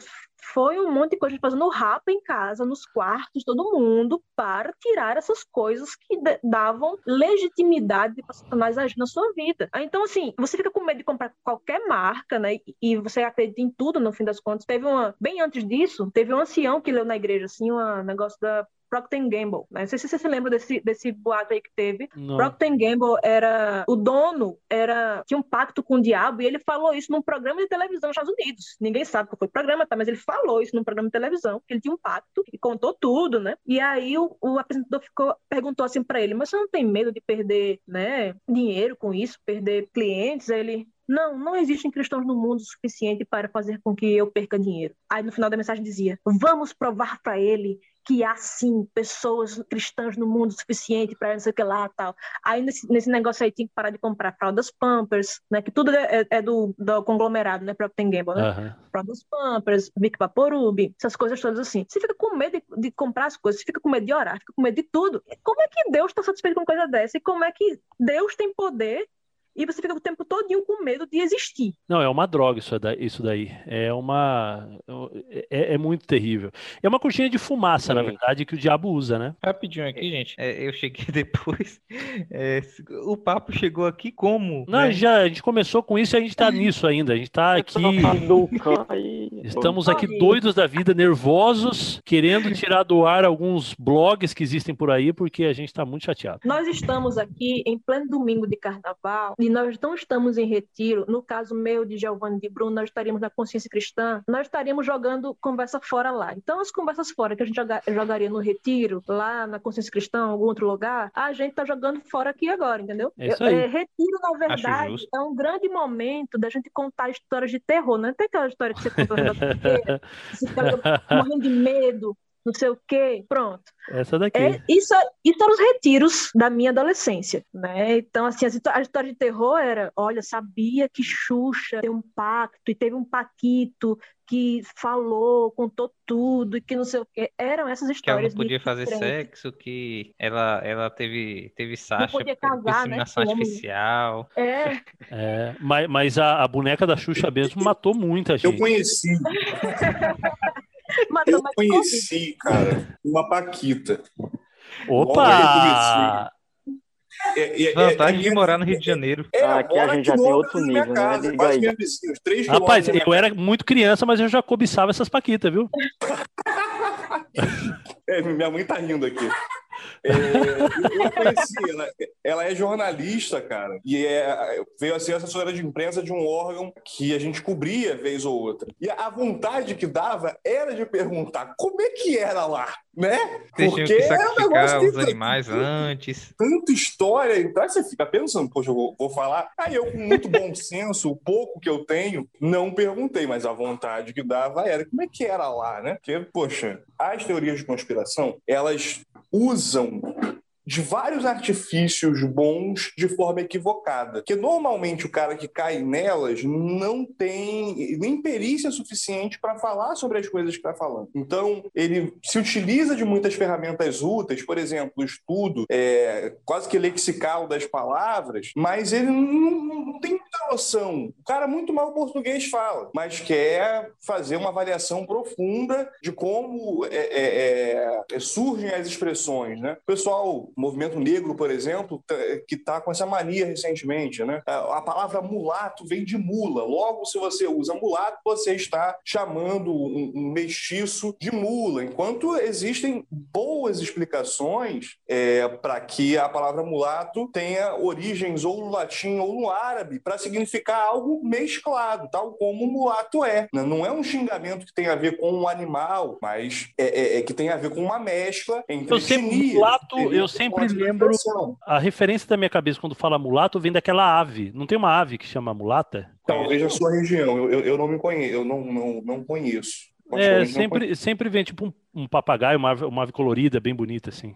[SPEAKER 2] foi um monte de coisa fazendo rapa em casa, nos quartos, todo mundo, para tirar essas coisas que davam legitimidade Satanás agir na sua vida. Ah, Então, assim, você fica com medo de comprar qualquer marca, né? E você acredita em tudo, no fim das contas. Teve uma. Bem antes disso, teve um ancião que leu na igreja, assim, um negócio da. Procter Gamble, né? Não sei se você se lembra desse, desse boato aí que teve.
[SPEAKER 1] Não.
[SPEAKER 2] Procter Gamble era o dono, era tinha um pacto com o diabo e ele falou isso num programa de televisão nos Estados Unidos. Ninguém sabe qual foi o programa, tá? Mas ele falou isso num programa de televisão, que ele tinha um pacto e contou tudo, né? E aí o, o apresentador ficou perguntou assim para ele: "Mas você não tem medo de perder, né, dinheiro com isso, perder clientes?" Aí ele não, não existem cristãos no mundo suficiente para fazer com que eu perca dinheiro. Aí no final da mensagem dizia: Vamos provar para ele que há sim pessoas cristãs no mundo suficiente para não sei o que lá tal. Aí nesse, nesse negócio aí tinha que parar de comprar fraldas Pampers, né? Que tudo é, é do, do conglomerado, né? Procter Gamble, né?
[SPEAKER 1] Aham.
[SPEAKER 2] Fraldas Pampers, Vic Vaporub, essas coisas todas assim. Você fica com medo de, de comprar as coisas, você fica com medo de orar, fica com medo de tudo. Como é que Deus está satisfeito com uma coisa dessa? E como é que Deus tem poder e você fica o tempo todinho com medo de existir?
[SPEAKER 1] Não, é uma droga isso daí. Isso daí. É uma. É, é muito terrível. É uma cortina de fumaça, na verdade, que o diabo usa, né?
[SPEAKER 7] Rapidinho aqui, gente. É, eu cheguei depois. É, o papo chegou aqui como?
[SPEAKER 1] Não,
[SPEAKER 7] né?
[SPEAKER 1] já, a gente começou com isso e a gente tá nisso ainda. A gente tá aqui. Estamos aqui doidos da vida, nervosos, querendo tirar do ar alguns blogs que existem por aí, porque a gente tá muito chateado.
[SPEAKER 2] Nós estamos aqui em pleno domingo de carnaval, nós não estamos em retiro, no caso meu de Giovanni de Bruno, nós estaríamos na consciência cristã, nós estaríamos jogando conversa fora lá. Então, as conversas fora que a gente joga, jogaria no retiro, lá na consciência cristã, em algum outro lugar, a gente está jogando fora aqui agora, entendeu?
[SPEAKER 1] É isso aí.
[SPEAKER 2] É, retiro, na verdade, é um grande momento da gente contar histórias de terror. Não tem aquela história que você conta na morrendo de medo, não sei o quê. Pronto.
[SPEAKER 1] Essa daqui.
[SPEAKER 2] É, isso, isso eram os retiros da minha adolescência, né? Então, assim, a história de terror era, olha, sabia que Xuxa tem um pacto e teve um paquito que falou, contou tudo e que não sei o quê. Eram essas
[SPEAKER 7] Que ela não
[SPEAKER 2] histórias
[SPEAKER 7] podia fazer sexo, que ela, ela teve, teve Sasha por
[SPEAKER 2] casar, né,
[SPEAKER 7] artificial.
[SPEAKER 2] É,
[SPEAKER 1] É, mas mas a, a boneca da Xuxa mesmo matou muita
[SPEAKER 5] Eu
[SPEAKER 1] gente.
[SPEAKER 5] conheci,
[SPEAKER 2] mas
[SPEAKER 5] eu
[SPEAKER 2] mas Covid.
[SPEAKER 5] conheci, cara, uma Paquita.
[SPEAKER 1] Opa!
[SPEAKER 5] É, é, é,
[SPEAKER 7] Vantagem
[SPEAKER 5] é
[SPEAKER 7] de
[SPEAKER 5] minha-
[SPEAKER 7] morar no Rio de Janeiro.
[SPEAKER 5] É,
[SPEAKER 6] Ah, aqui a gente já tem outro nível, né?
[SPEAKER 5] casa,
[SPEAKER 6] Diga
[SPEAKER 5] quase
[SPEAKER 6] aí.
[SPEAKER 5] minha vizinha, uns três
[SPEAKER 1] Rapaz,
[SPEAKER 5] minha
[SPEAKER 1] eu era muito criança, mas eu já cobiçava essas paquitas, viu?
[SPEAKER 5] É, minha mãe tá rindo aqui. É, eu conheci ela. Ela é jornalista, cara. E é, veio a ser assessora de imprensa de um órgão que a gente cobria vez ou outra. E a vontade que dava era de perguntar como é que era lá, né?
[SPEAKER 7] Vocês tinham que
[SPEAKER 5] é um negócio que
[SPEAKER 7] os animais antes.
[SPEAKER 5] tanta história, então aí você fica pensando, poxa, eu vou, vou falar. Aí eu, com muito bom senso, o pouco que eu tenho, não perguntei, mas a vontade que dava era como é que era lá, né? Porque, poxa, as teorias de conspiração, elas usam de vários artifícios bons de forma equivocada. Porque normalmente o cara que cai nelas não tem nem perícia suficiente para falar sobre as coisas que está falando. Então, ele se utiliza de muitas ferramentas úteis, por exemplo, o estudo é, quase que lexical das palavras, mas ele não, não tem muita noção. O cara muito mal português fala, mas quer fazer uma avaliação profunda de como é, é, é, surgem as expressões. Né? Pessoal, movimento negro, por exemplo, tá- que está com essa mania recentemente. Né? A palavra mulato vem de mula. Logo, se você usa mulato, você está chamando um, mestiço de mula, enquanto existem boas explicações para que a palavra mulato tenha origens ou no latim ou no árabe, para significar algo mesclado, tal como mulato é. né? Não é um xingamento que tem a ver com um animal, mas é, é- é que tem a ver com uma mescla entre
[SPEAKER 1] Eu
[SPEAKER 5] etnias,
[SPEAKER 1] mulato, eu sempre
[SPEAKER 5] A
[SPEAKER 1] lembro-. A referência da minha cabeça quando fala mulato vem daquela ave. Não tem uma ave que chama mulata?
[SPEAKER 5] Talvez a sua região, eu, eu, eu não me conheço, eu não, não, não conheço.
[SPEAKER 1] É, sempre, sempre vem tipo um, um papagaio, uma ave, uma ave colorida, bem bonita, assim.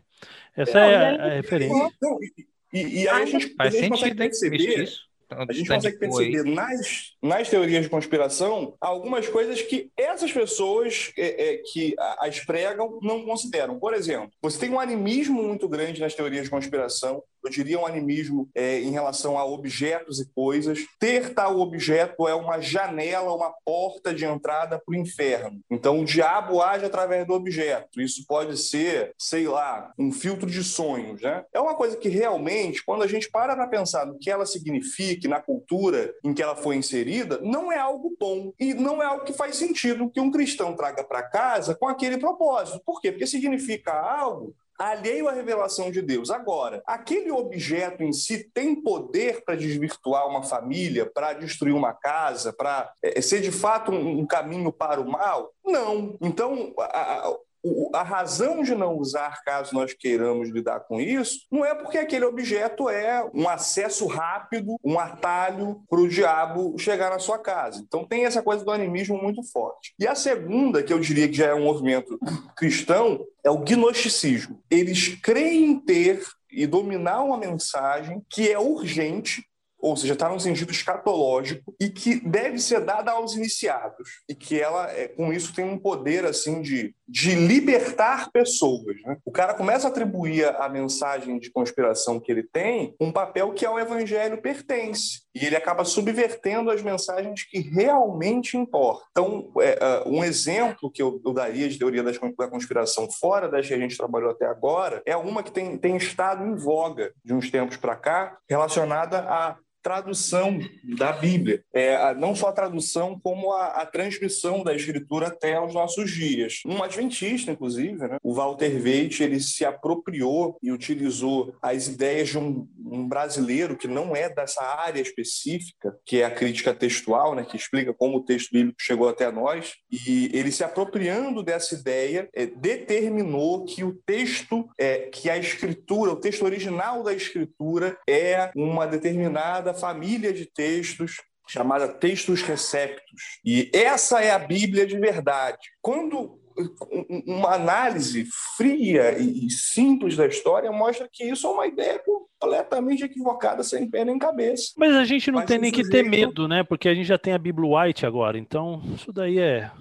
[SPEAKER 1] Essa é
[SPEAKER 2] e
[SPEAKER 1] a, a referência.
[SPEAKER 5] Não, e, e- e aí a gente,
[SPEAKER 7] Faz
[SPEAKER 5] a gente consegue
[SPEAKER 7] sentido,
[SPEAKER 5] perceber
[SPEAKER 7] Mestiço.
[SPEAKER 5] A gente
[SPEAKER 7] Tá
[SPEAKER 5] consegue perceber nas, nas teorias de conspiração algumas coisas que essas pessoas é, é, que as pregam não consideram. Por exemplo, você tem um animismo muito grande nas teorias de conspiração. Eu diria um animismo é, em relação a objetos e coisas. Ter tal objeto é uma janela, uma porta de entrada para o inferno. Então, o diabo age através do objeto. Isso pode ser, sei lá, um filtro de sonhos. Né? É uma coisa que realmente, quando a gente para para pensar no que ela significa, na cultura em que ela foi inserida, não é algo bom. E não é algo que faz sentido que um cristão traga para casa com aquele propósito. Por quê? Porque significa algo alheio à revelação de Deus. Agora, aquele objeto em si tem poder para desvirtuar uma família, para destruir uma casa, para eh, ser de fato um, um caminho para o mal? Não. Então, a, a- a razão de não usar, caso nós queiramos lidar com isso, não é porque aquele objeto é um acesso rápido, um atalho para o diabo chegar na sua casa. Então tem essa coisa do animismo muito forte. E a segunda, que eu diria que já é um movimento cristão, é o gnosticismo. Eles creem ter e dominar uma mensagem que é urgente, ou seja, está num sentido escatológico e que deve ser dada aos iniciados e que ela, é, com isso, tem um poder assim de, de libertar pessoas. né? O cara começa a atribuir a mensagem de conspiração que ele tem um papel que ao evangelho pertence e ele acaba subvertendo as mensagens que realmente importam. Então, é, é, um exemplo que eu, daria de teoria da conspiração fora das que a gente trabalhou até agora é uma que tem, tem estado em voga de uns tempos para cá, relacionada a tradução da Bíblia. É, não só a tradução, como a, a, transmissão da escritura até aos nossos dias. Um adventista, inclusive, né, o Walter Veit, ele se apropriou e utilizou as ideias de um, um, brasileiro que não é dessa área específica, que é a crítica textual, né, que explica como o texto bíblico chegou até nós, e ele se apropriando dessa ideia, é, determinou que o texto, é, que a escritura, o texto original da escritura é uma determinada família de textos chamada textos receptos. E essa é a Bíblia de verdade. Quando uma análise fria e simples da história mostra que isso é uma ideia completamente equivocada, sem pé nem cabeça.
[SPEAKER 1] Mas a gente não Mas tem nem que ter medo, né? Porque a gente já tem a Bíblia White agora, então isso daí é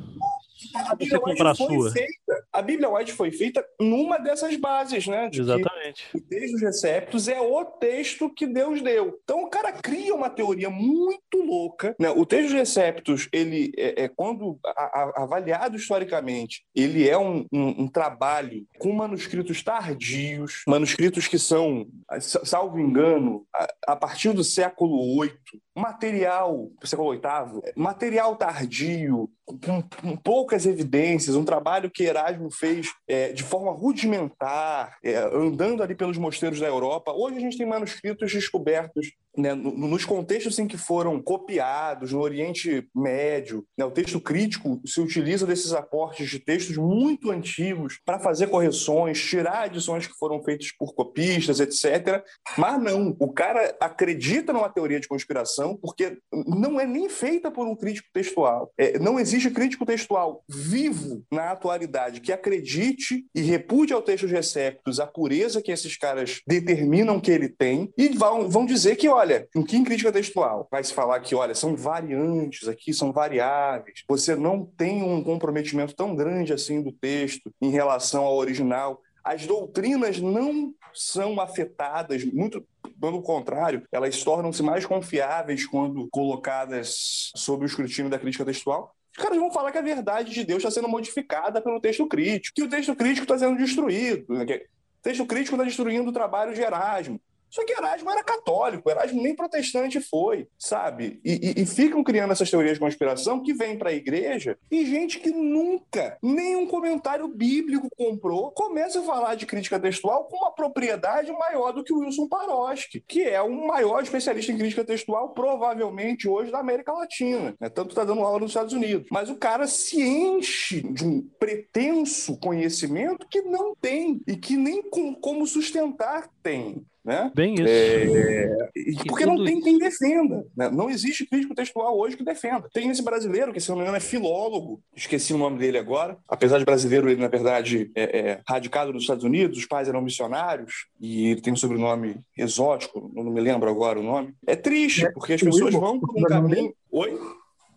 [SPEAKER 5] a Bíblia, White foi feita, a Bíblia White foi feita numa dessas bases, né?
[SPEAKER 1] De Exatamente.
[SPEAKER 5] o texto dos receptos é o texto que Deus deu. Então o cara cria uma teoria muito louca. Né? O texto dos receptos, ele é, é quando a, a, avaliado historicamente, ele é um, um, um, trabalho com manuscritos tardios, manuscritos que são, salvo engano, a, a partir do século VIII, material, século VIII, material tardio, com, com, poucas evidências, um trabalho que Erasmo fez é, de forma rudimentar, é, andando ali pelos mosteiros da Europa. Hoje a gente tem manuscritos descobertos né, nos contextos em que foram copiados, no Oriente Médio. Né, o texto crítico se utiliza desses aportes de textos muito antigos para fazer correções, tirar adições que foram feitas por copistas, etc. Mas não, o cara acredita numa teoria de conspiração porque não é nem feita por um crítico textual. É, não existe crítico textual vivo na atualidade que acredite e repude ao texto receptos a pureza que esses caras determinam que ele tem e vão, vão dizer que, olha, um que crítica textual vai se falar que, olha, são variantes aqui, são variáveis, você não tem um comprometimento tão grande assim do texto em relação ao original as doutrinas não são afetadas, muito pelo contrário, elas tornam-se mais confiáveis quando colocadas sob o escrutínio da crítica textual. Os caras vão falar que a verdade de Deus está sendo modificada pelo texto crítico, que o texto crítico está sendo destruído. Né? O texto crítico está destruindo o trabalho de Erasmo. Só que Erasmo era católico, Erasmo nem protestante foi, sabe? E, e, e ficam criando essas teorias de conspiração que vêm para a igreja e gente que nunca, nenhum comentário bíblico comprou, começa a falar de crítica textual com uma propriedade maior do que o Wilson Paroski, que é o maior especialista em crítica textual, provavelmente hoje, da América Latina. Né? Tanto está dando aula nos Estados Unidos. Mas o cara se enche de um pretenso conhecimento que não tem e que nem com, como sustentar tem. Né?
[SPEAKER 1] Bem isso.
[SPEAKER 5] É... Porque não tem quem defenda. Né? Não existe crítico textual hoje que defenda. Tem esse brasileiro, que se não me engano é filólogo, esqueci o nome dele agora. Apesar de brasileiro, ele na verdade é, é radicado nos Estados Unidos, os pais eram missionários e ele tem um sobrenome exótico, não me lembro agora o nome. É triste, é, porque as pessoas vão por um caminho. Oi?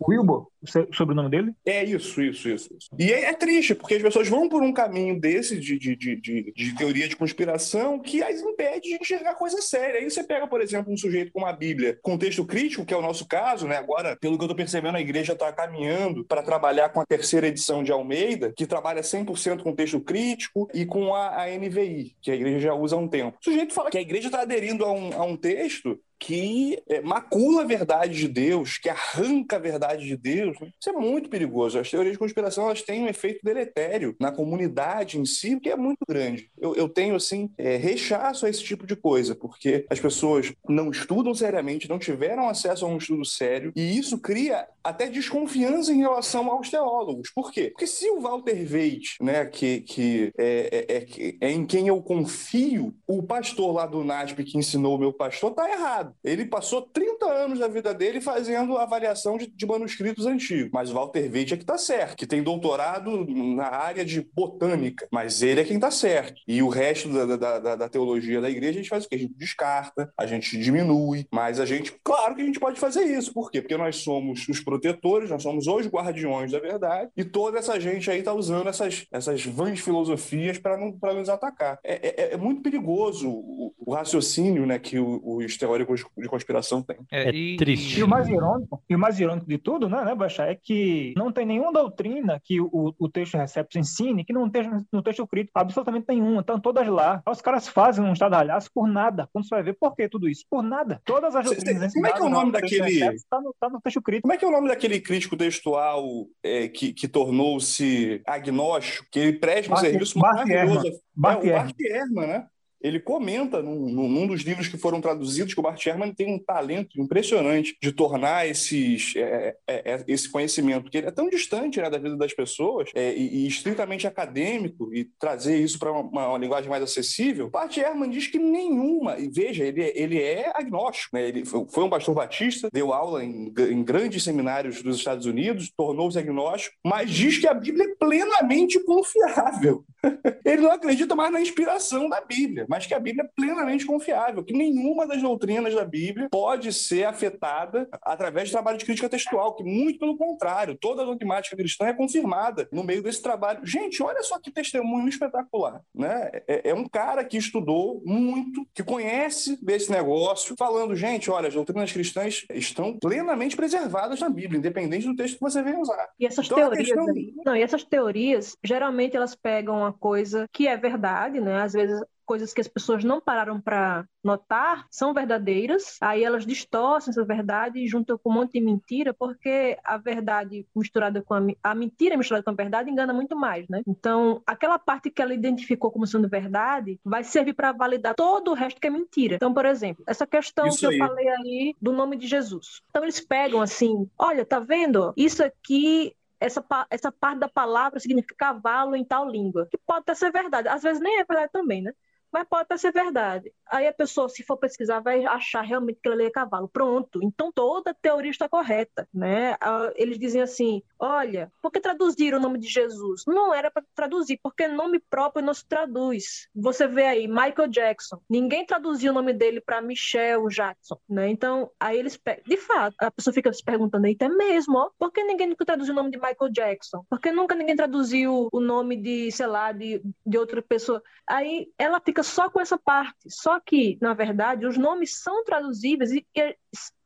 [SPEAKER 3] Wilbur, o sobrenome dele?
[SPEAKER 5] É isso, isso, isso. E é, é, triste, porque as pessoas vão por um caminho desse de, de, de, de, de teoria de conspiração que as impede de enxergar coisa séria. Aí você pega, por exemplo, um sujeito como a Bíblia, com texto crítico, que é o nosso caso, né? Agora, pelo que eu estou percebendo, a igreja está caminhando para trabalhar com a terceira edição de Almeida, que trabalha 100% com texto crítico e com a, a NVI, que a igreja já usa há um tempo. O sujeito fala que a igreja está aderindo a um, a um texto que é, macula a verdade de Deus, que arranca a verdade de Deus. Né? Isso é muito perigoso. As teorias de conspiração elas têm um efeito deletério na comunidade em si, que é muito grande. Eu, eu tenho, assim, é, rechaço a esse tipo de coisa, porque as pessoas não estudam seriamente, não tiveram acesso a um estudo sério, e isso cria até desconfiança em relação aos teólogos. Por quê? Porque se o Walter Veit, né, que, que é, é, é, é em quem eu confio, o pastor lá do NASP que ensinou o meu pastor, tá errado. Ele passou 30 anos da vida dele fazendo avaliação de, de manuscritos antigos. Mas o Walter Witt é que está certo, que tem doutorado na área de botânica. Mas ele é quem está certo. E o resto da, da, da, da, teologia da igreja, a gente faz o quê? A gente descarta, a gente diminui. Mas a gente, claro que a gente pode fazer isso. Por quê? Porque nós somos os protetores, nós somos os guardiões da verdade, e toda essa gente aí está usando essas, essas vãs filosofias para nos atacar. É, é, é, muito perigoso o, o raciocínio né, que os teóricos de conspiração têm.
[SPEAKER 1] É, é triste.
[SPEAKER 3] E o mais irônico, e o mais irônico de tudo, né, né Baixa, é que não tem nenhuma doutrina que o, o texto Receptus ensine que não esteja no texto crítico, absolutamente nenhuma. Estão todas lá. Os caras fazem um estadalhaço por nada. Quando você vai ver por que tudo isso? Por nada. Todas as doutrinas.
[SPEAKER 5] Como é que é o nome daquele.
[SPEAKER 3] Está no, tá no texto crítico.
[SPEAKER 5] Como é que é o nome daquele crítico textual é, que, que tornou-se agnóstico, que ele presta um serviço maravilhoso?
[SPEAKER 3] Bart
[SPEAKER 5] é, o Bart Ehrman, né? Ele comenta num, num, dos livros que foram traduzidos que o Bart Ehrman tem um talento impressionante de tornar esses, é, é, é, esse conhecimento, que ele é tão distante né, da vida das pessoas é, e, e, estritamente acadêmico, e trazer isso para uma, uma, linguagem mais acessível. Bart Ehrman diz que nenhuma, e veja, ele, ele é agnóstico, né, ele foi um pastor batista, deu aula em, em grandes seminários dos Estados Unidos, tornou-se agnóstico, mas diz que a Bíblia é plenamente confiável. ele não acredita mais na inspiração da Bíblia mas que a Bíblia é plenamente confiável, que nenhuma das doutrinas da Bíblia pode ser afetada através de trabalho de crítica textual, que muito pelo contrário, toda a dogmática cristã é confirmada no meio desse trabalho. Gente, olha só que testemunho espetacular, né? É, é um cara que estudou muito, que conhece desse negócio, falando, gente, olha, as doutrinas cristãs estão plenamente preservadas na Bíblia, independente do texto que você venha usar.
[SPEAKER 2] E essas então, teorias, questão... não, e essas teorias, geralmente elas pegam uma coisa que é verdade, né? Às vezes coisas que as pessoas não pararam para notar são verdadeiras, aí elas distorcem essa verdade e juntam com um monte de mentira, porque a verdade misturada com a, a mentira misturada com a verdade engana muito mais, né? Então, aquela parte que ela identificou como sendo verdade vai servir para validar todo o resto que é mentira. Então, por exemplo, essa questão Isso que aí. eu falei aí do nome de Jesus. Então, eles pegam assim: olha, tá vendo? Isso aqui essa, essa parte da palavra significa cavalo em tal língua. Que pode até ser verdade. Às vezes nem é verdade também, né? Mas pode até ser verdade. Aí a pessoa, se for pesquisar, vai achar realmente que ele é cavalo. Pronto, então toda teoria está correta, né? Eles dizem assim, olha, por que traduziram o nome de Jesus? Não era para traduzir, porque nome próprio não se traduz. Você vê aí, Michael Jackson, ninguém traduziu o nome dele para Michelle Jackson, né? Então, aí eles, de fato, a pessoa fica se perguntando, aí, é mesmo, ó, por que ninguém nunca traduziu o nome de Michael Jackson? Por que nunca ninguém traduziu o nome de, sei lá, de, de outra pessoa? Aí ela fica fica só com essa parte. Só que, na verdade, os nomes são traduzíveis e,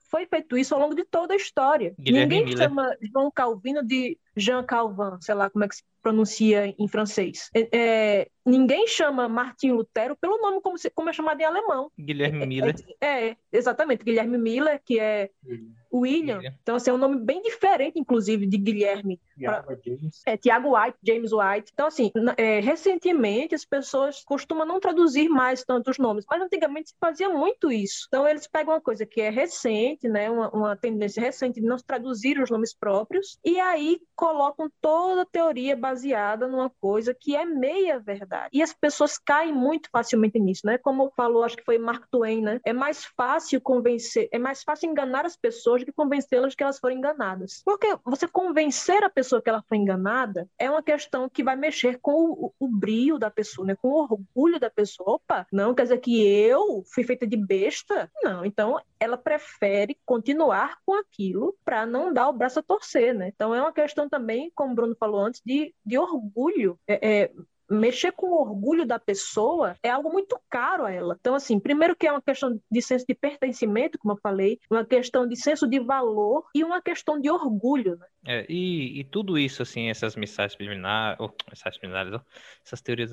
[SPEAKER 2] foi feito isso ao longo de toda a história.
[SPEAKER 7] Guilherme
[SPEAKER 2] Ninguém Miller. chama João Calvino de Jean Calvin, sei lá como é que se pronuncia em francês. É, é, ninguém chama Martinho Lutero pelo nome como, se, como é chamado em alemão.
[SPEAKER 7] Guilherme é, Miller.
[SPEAKER 2] É, é, exatamente, Guilherme Miller, que é William. William. Então, assim, é um nome bem diferente, inclusive, de Guilherme. Pra, é Tiago White, James White. Então, assim, é, recentemente as pessoas costumam não traduzir mais tantos nomes, mas antigamente se fazia muito isso. Então, eles pegam uma coisa que é recente, né, uma, uma tendência recente de não traduzir os nomes próprios, e aí colocam toda a teoria baseada numa coisa que é meia verdade. E as pessoas caem muito facilmente nisso, né? Como falou, acho que foi Mark Twain, né? É mais fácil convencer, é mais fácil enganar as pessoas do que convencê-las que elas foram enganadas. Porque você convencer a pessoa que ela foi enganada é uma questão que vai mexer com o, o brilho da pessoa, né? Com o orgulho da pessoa. Opa, não quer dizer que eu fui feita de besta? Não, então ela prefere continuar com aquilo para não dar o braço a torcer, né? Então é uma questão também, como o Bruno falou antes, de, de orgulho. É, é, mexer com o orgulho da pessoa é algo muito caro a ela. Então, assim, primeiro que é uma questão de senso de pertencimento, como eu falei, uma questão de senso de valor e uma questão de orgulho, né?
[SPEAKER 7] É, e, e, tudo isso, assim, essas mensagens subliminares, ou, mensagens essas teorias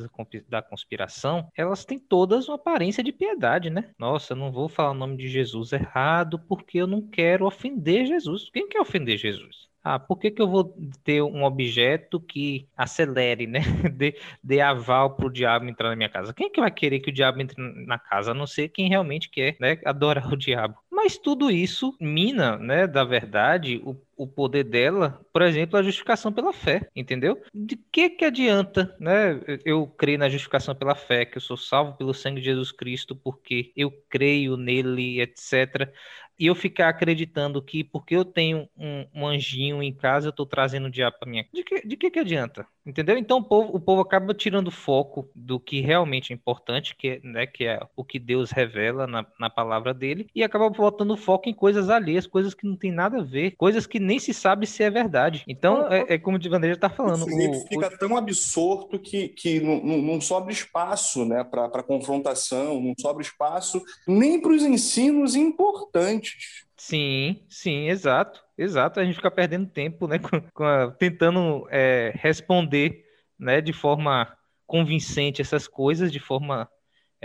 [SPEAKER 7] da conspiração, elas têm todas uma aparência de piedade, né? Nossa, eu não vou falar o nome de Jesus errado porque eu não quero ofender Jesus. Quem quer ofender Jesus? Ah, por que, que eu vou ter um objeto que acelere, né? Dê, dê aval para o diabo entrar na minha casa? Quem é que vai querer que o diabo entre na casa, a não ser quem realmente quer né, adorar o diabo? Mas tudo isso mina, né, da verdade, o, o poder dela, por exemplo, a justificação pela fé, entendeu? De que que adianta, né, eu crer na justificação pela fé, que eu sou salvo pelo sangue de Jesus Cristo porque eu creio nele, etc e eu ficar acreditando que porque eu tenho um, um anjinho em casa, eu estou trazendo o diabo para minha. De que, de que que adianta? Entendeu? Então o povo, o povo acaba tirando foco do que realmente é importante, que, né, que é o que Deus revela na, na palavra dele, e acaba botando foco em coisas alheias, coisas que não tem nada a ver, coisas que nem se sabe se é verdade. Então, é, é como o Divaneiro está falando.
[SPEAKER 5] O Felipe
[SPEAKER 7] o,
[SPEAKER 5] fica
[SPEAKER 7] o...
[SPEAKER 5] tão absorto que, que não, não, não sobra espaço né, para confrontação, não sobra espaço nem para os ensinos importantes.
[SPEAKER 7] Sim, sim, exato, exato. A gente fica perdendo tempo, né, com, com a, tentando é, responder, né, de forma convincente essas coisas, de forma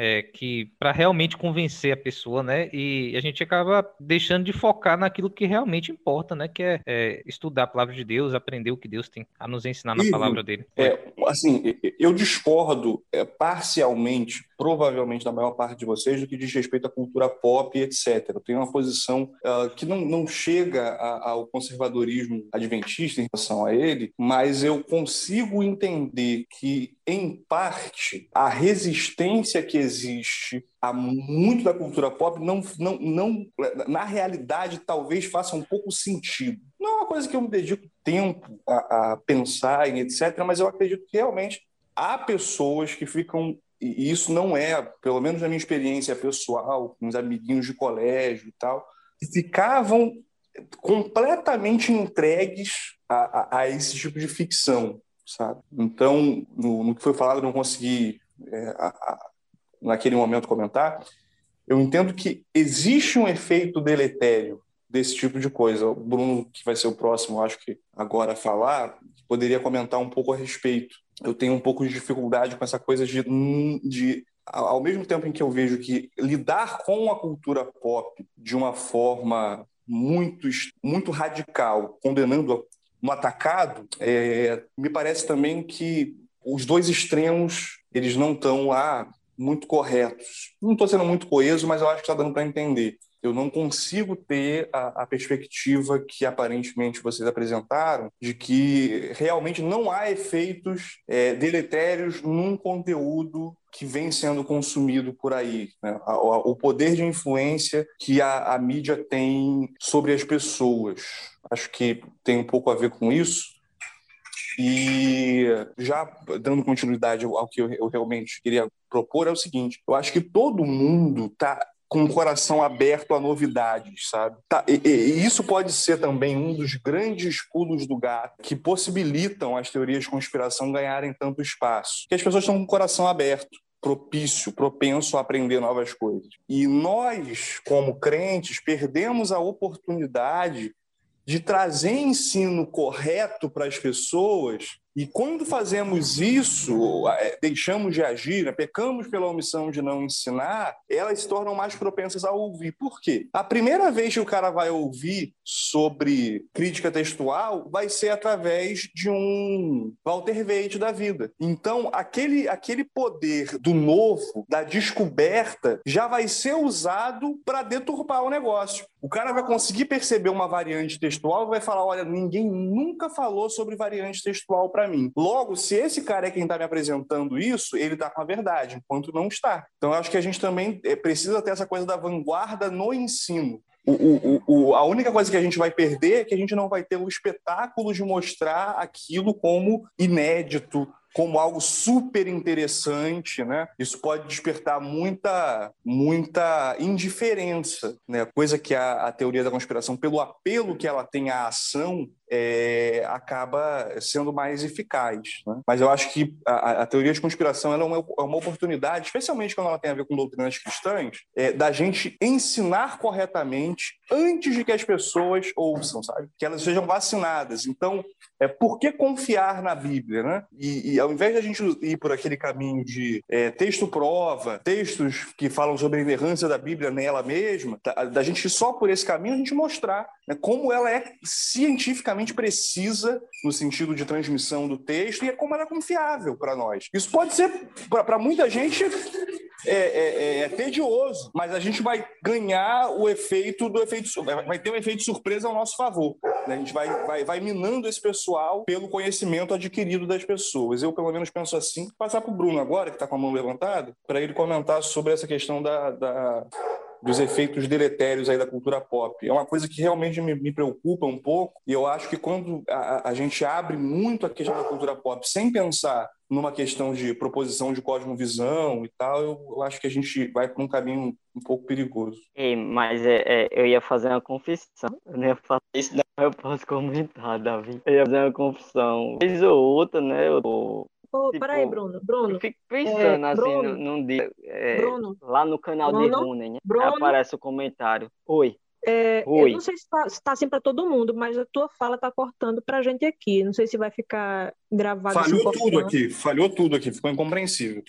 [SPEAKER 7] é, que para realmente convencer a pessoa, né? E a gente acaba deixando de focar naquilo que realmente importa, né? Que é, é estudar a palavra de Deus, aprender o que Deus tem a nos ensinar na palavra dele.
[SPEAKER 5] É, assim, eu discordo é, parcialmente provavelmente da maior parte de vocês, do que diz respeito à cultura pop, etc. Tenho uma posição uh, que não, não chega a, ao conservadorismo adventista em relação a ele, mas eu consigo entender que, em parte, a resistência que existe a muito da cultura pop não, não, não na realidade talvez faça um pouco sentido. Não é uma coisa que eu me dedico tempo a, a pensar em etc, mas eu acredito que realmente há pessoas que ficam e isso não é, pelo menos na minha experiência pessoal, com os amiguinhos de colégio e tal, ficavam completamente entregues a, a, a, esse tipo de ficção, sabe? Então, no, no que foi falado, não consegui, é, a, naquele momento, comentar. Eu entendo que existe um efeito deletério desse tipo de coisa. O Bruno, que vai ser o próximo, acho que agora falar, poderia comentar um pouco a respeito eu tenho um pouco de dificuldade com essa coisa de, de ao mesmo tempo em que eu vejo que lidar com a cultura pop de uma forma muito, muito radical, condenando no atacado, é, me parece também que os dois extremos eles não estão lá muito corretos. Não estou sendo muito coeso, mas eu acho que está dando para entender eu não consigo ter a, a, perspectiva que aparentemente vocês apresentaram de que realmente não há efeitos é, deletérios num conteúdo que vem sendo consumido por aí, né? o poder de influência que a, a mídia tem sobre as pessoas. Acho que tem um pouco a ver com isso. E já dando continuidade ao que eu, realmente queria propor, é o seguinte: eu acho que todo mundo está com o coração aberto a novidades, sabe? Tá, e, e, isso pode ser também um dos grandes pulos do gato que possibilitam as teorias de conspiração ganharem tanto espaço. Que as pessoas estão com o coração aberto propício, propenso a aprender novas coisas. E nós, como crentes, perdemos a oportunidade de trazer ensino correto para as pessoas e quando fazemos isso, é, deixamos de agir, né, pecamos pela omissão de não ensinar, elas se tornam mais propensas a ouvir. Por quê? A primeira vez que o cara vai ouvir sobre crítica textual vai ser através de um Walter Veite da vida. Então, aquele, aquele poder do novo, da descoberta, já vai ser usado para deturpar o negócio. O cara vai conseguir perceber uma variante textual e vai falar: olha, ninguém nunca falou sobre variante textual para mim. Logo, se esse cara é quem está me apresentando isso, ele está com a verdade, enquanto não está. Então, acho que a gente também eh, precisa ter essa coisa da vanguarda no ensino. O, o, o, a única coisa que a gente vai perder é que a gente não vai ter o espetáculo de mostrar aquilo como inédito, como algo super interessante, né? Isso pode despertar muita, muita indiferença, né? Coisa que a, a teoria da conspiração, pelo apelo que ela tem à ação, é, acaba sendo mais eficaz. Né? Mas eu acho que a, a teoria de conspiração é uma, é uma, oportunidade, especialmente quando ela tem a ver com doutrinas cristãs, é, da gente ensinar corretamente antes de que as pessoas ouçam, sabe? Que elas sejam vacinadas. Então, é, por que confiar na Bíblia? Né? E, e ao invés de a gente ir por aquele caminho de é, texto-prova, textos que falam sobre a inerrância da Bíblia nela mesma, da, da gente ir só por esse caminho, a gente mostrar né, como ela é cientificamente precisa no sentido de transmissão do texto e é como ela é confiável para nós. Isso pode ser, para muita gente, é, é, é, tedioso, mas a gente vai ganhar o efeito do efeito, vai ter um efeito surpresa ao nosso favor. Né? A gente vai, vai, vai minando esse pessoal pelo conhecimento adquirido das pessoas. Eu, pelo menos, penso assim. Passar para o Bruno agora, que está com a mão levantada, para ele comentar sobre essa questão da, da dos efeitos deletérios aí da cultura pop. É uma coisa que realmente me, me preocupa um pouco, e eu acho que quando a, a gente abre muito a questão da cultura pop sem pensar numa questão de proposição de cosmovisão e tal, eu, eu acho que a gente vai por um caminho um pouco perigoso.
[SPEAKER 6] Ei, mas é, é, eu ia fazer uma confissão. Eu não ia falar isso, não eu posso comentar, Davi. Eu ia fazer uma confissão. Vez ou outra, né? Eu,
[SPEAKER 2] Ô,
[SPEAKER 6] Tipo,
[SPEAKER 2] peraí, Bruno. Bruno,
[SPEAKER 6] eu fico pensando
[SPEAKER 2] É,
[SPEAKER 6] assim,
[SPEAKER 2] Bruno.
[SPEAKER 6] num, dia, é,
[SPEAKER 2] Bruno,
[SPEAKER 6] lá no canal de
[SPEAKER 2] Bruno,
[SPEAKER 6] Rooney, né?
[SPEAKER 2] Bruno.
[SPEAKER 6] Aparece o comentário. Oi,
[SPEAKER 2] é, eu
[SPEAKER 6] Oi.
[SPEAKER 2] não sei se está tá assim para todo mundo, mas a tua fala tá cortando pra gente aqui. Não sei se vai ficar gravado
[SPEAKER 5] Falhou tudo
[SPEAKER 2] cortando.
[SPEAKER 5] aqui, falhou tudo aqui, ficou incompreensível.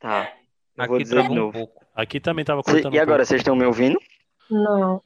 [SPEAKER 6] tá. Eu vou
[SPEAKER 7] Aqui
[SPEAKER 6] dizer de
[SPEAKER 7] um
[SPEAKER 6] novo.
[SPEAKER 7] pouco.
[SPEAKER 1] Aqui também estava
[SPEAKER 6] Cê-
[SPEAKER 1] cortando
[SPEAKER 6] e
[SPEAKER 1] um
[SPEAKER 6] agora, vocês estão me ouvindo?
[SPEAKER 2] Não.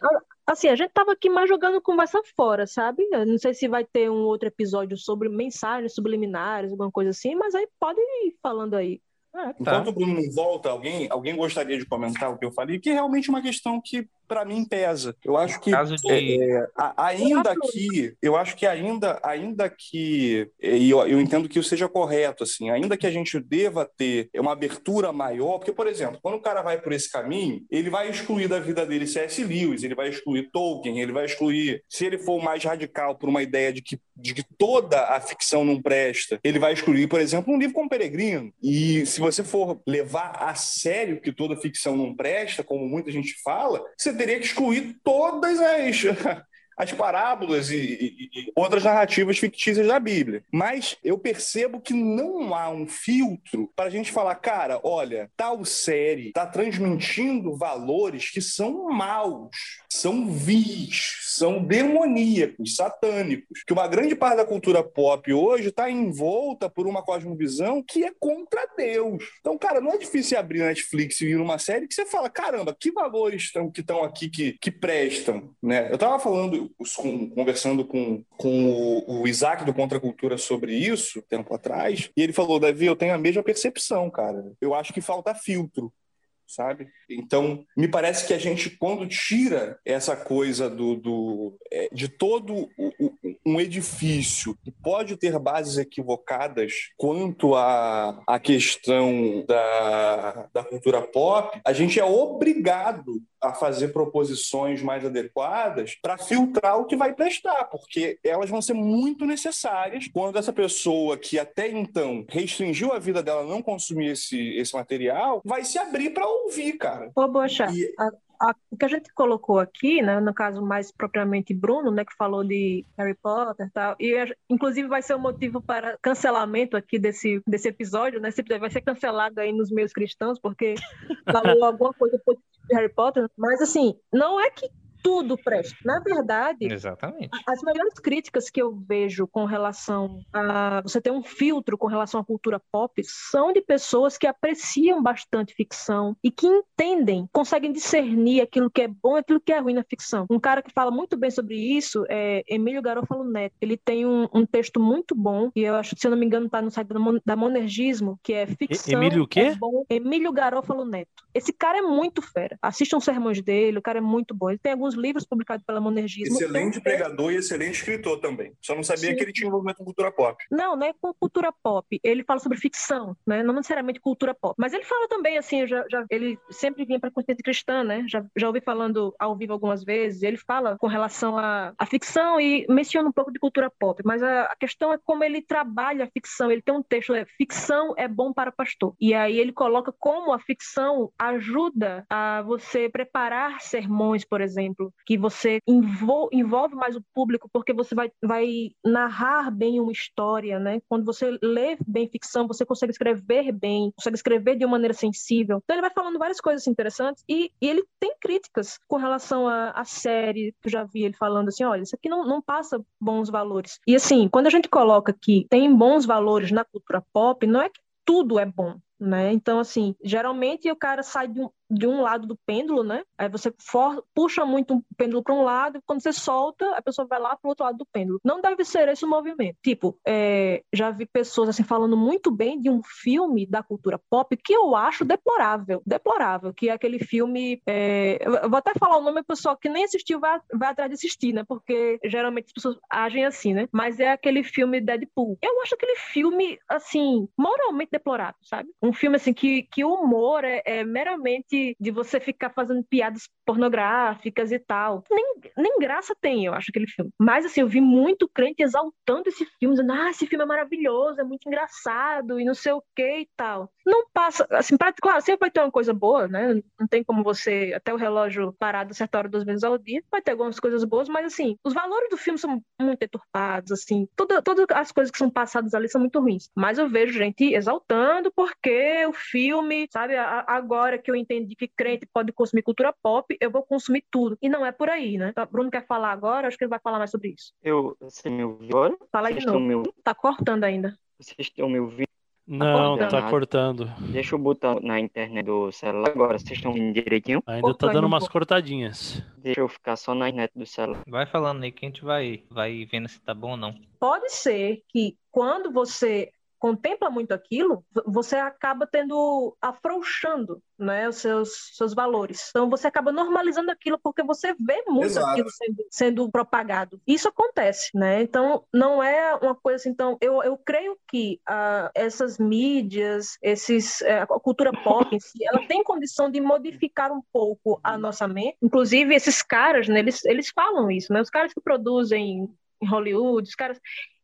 [SPEAKER 2] Assim, a gente tava aqui mais jogando conversa fora, sabe? Eu não sei se vai ter um outro episódio sobre mensagens subliminares, alguma coisa assim, mas aí pode ir falando aí.
[SPEAKER 7] Ah, tá.
[SPEAKER 5] Enquanto o Bruno não volta, alguém, alguém gostaria de comentar o que eu falei, que é realmente uma questão que, para mim, pesa. Eu acho que
[SPEAKER 7] de.
[SPEAKER 5] É, a- ainda que eu acho que ainda ainda que e eu, eu entendo que isso seja correto assim ainda que a gente deva ter uma abertura maior porque por exemplo quando o cara vai por esse caminho ele vai excluir da vida dele C.S. Lewis ele vai excluir Tolkien ele vai excluir se ele for mais radical por uma ideia de que de que toda a ficção não presta ele vai excluir por exemplo um livro como Peregrino e se você for levar a sério que toda ficção não presta como muita gente fala você teria que excluir todas as as parábolas e, e- e outras narrativas fictícias da Bíblia. Mas eu percebo que não há um filtro para a gente falar, cara, olha, tal série está transmitindo valores que são maus, são vis, são demoníacos, satânicos. Que uma grande parte da cultura pop hoje está envolta por uma cosmovisão que é contra Deus. Então, cara, não é difícil abrir Netflix e vir numa série que você fala, caramba, que valores estão que estão aqui que, que prestam, né? Eu tava falando, conversando com, com o, Isaac do Contra a Cultura sobre isso, tempo atrás, e ele falou, Davi, eu tenho a mesma percepção, cara. Eu acho que falta filtro sabe? Então, me parece que a gente, quando tira essa coisa do, do é, de todo o- o- um edifício que pode ter bases equivocadas quanto à, à questão da, da cultura pop, a gente é obrigado a fazer proposições mais adequadas para filtrar o que vai prestar, porque elas vão ser muito necessárias quando essa pessoa que até então restringiu a vida dela não consumir esse, esse material vai se abrir para ouvir, cara.
[SPEAKER 2] Ô, Bocha,
[SPEAKER 5] E-
[SPEAKER 2] a- a- o que a gente colocou aqui, né, no caso mais propriamente Bruno, né, que falou de Harry Potter e tal, e a- inclusive vai ser o motivo para cancelamento aqui desse, desse episódio, né, esse vai ser cancelado aí nos meios cristãos, porque falou alguma coisa positiva de Harry Potter, mas assim, não é que tudo presta. Na verdade,
[SPEAKER 7] Exatamente.
[SPEAKER 2] as maiores críticas que eu vejo com relação a você ter um filtro com relação à cultura pop são de pessoas que apreciam bastante ficção e que entendem, conseguem discernir aquilo que é bom e aquilo que é ruim na ficção. Um cara que fala muito bem sobre isso é Emílio Garofalo Neto. Ele tem um, um texto muito bom e eu acho que, se eu não me engano, está no site da, Mon da Monergismo, que é ficção.
[SPEAKER 1] Emílio o quê?
[SPEAKER 2] é bom. Emílio Garofalo Neto. Esse cara é muito fera. Assistam os sermões dele, o cara é muito bom. Ele tem alguns livros publicados pela Monergismo.
[SPEAKER 5] Excelente pregador e excelente escritor também. Só não sabia
[SPEAKER 2] Sim.
[SPEAKER 5] que ele tinha envolvimento com cultura pop.
[SPEAKER 2] Não, não é com cultura pop. Ele fala sobre ficção, né? Não necessariamente cultura pop. Mas ele fala também, assim, já, já- ele sempre vinha para a consciência cristã, né? Já, já ouvi falando ao vivo algumas vezes. Ele fala com relação à, à ficção e menciona um pouco de cultura pop. Mas a, a questão é como ele trabalha a ficção. Ele tem um texto, é ficção é bom para pastor. E aí ele coloca como a ficção ajuda a você preparar sermões, por exemplo, que você envol- envolve mais o público, porque você vai, vai narrar bem uma história, né? Quando você lê bem ficção, você consegue escrever bem, consegue escrever de uma maneira sensível. Então ele vai falando várias coisas interessantes e, e ele tem críticas com relação à, à série, que eu já vi ele falando assim, olha, isso aqui não, não passa bons valores. E assim, quando a gente coloca que tem bons valores na cultura pop, não é que tudo é bom, né? Então, assim, geralmente o cara sai de um, de um lado do pêndulo, né? Aí você for- puxa muito o pêndulo para um lado, e quando você solta, a pessoa vai lá para o outro lado do pêndulo. Não deve ser esse o movimento. Tipo, é, já vi pessoas assim falando muito bem de um filme da cultura pop que eu acho deplorável, deplorável, que é aquele filme. é, eu vou até falar o nome, o pessoal que nem assistiu vai, vai atrás de assistir, né? Porque geralmente as pessoas agem assim, né? Mas é aquele filme Deadpool. Eu acho aquele filme, assim, moralmente deplorável, sabe? Um filme, assim, que, que o humor é, é meramente de, você ficar fazendo piadas pornográficas e tal. Nem, nem graça tem, eu acho, aquele filme. Mas, assim, eu vi muito crente exaltando esse filme, dizendo, ah, esse filme é maravilhoso, é muito engraçado e não sei o que e tal. Não passa, assim, pra, claro, sempre vai ter uma coisa boa, né? Não tem como você, até o relógio parado certa hora duas vezes ao dia, vai ter algumas coisas boas, mas, assim, os valores do filme são muito deturpados, assim, toda, todas as coisas que são passadas ali são muito ruins. Mas eu vejo gente exaltando porque o filme, sabe, agora que eu entendi que crente pode consumir cultura pop, eu vou consumir tudo. E não é por aí, né? Então, Bruno quer falar agora, acho que ele vai falar mais sobre isso.
[SPEAKER 6] Eu, você me ouviu agora?
[SPEAKER 2] Fala aí de novo. Tá cortando ainda.
[SPEAKER 6] Vocês estão me ouvindo?
[SPEAKER 1] Não, tá, tá cortando.
[SPEAKER 6] Deixa eu botar na internet do celular agora. Vocês estão ouvindo direitinho?
[SPEAKER 1] Ainda tá dando umas cortadinhas.
[SPEAKER 6] Deixa eu ficar só na internet do celular.
[SPEAKER 7] Vai falando aí que a gente vai, vai vendo se tá bom ou não.
[SPEAKER 2] Pode ser que quando você contempla muito aquilo, você acaba tendo afrouxando né, os seus, seus valores. Então você acaba normalizando aquilo porque você vê muito Exato. aquilo sendo, sendo, propagado. Isso acontece, né? Então não é uma coisa assim. Então eu, eu creio que uh, essas mídias, esses, uh, a cultura pop em si, ela tem condição de modificar um pouco a nossa mente. Inclusive esses caras, né, eles, eles falam isso, né? Os caras que produzem em Hollywood, os caras,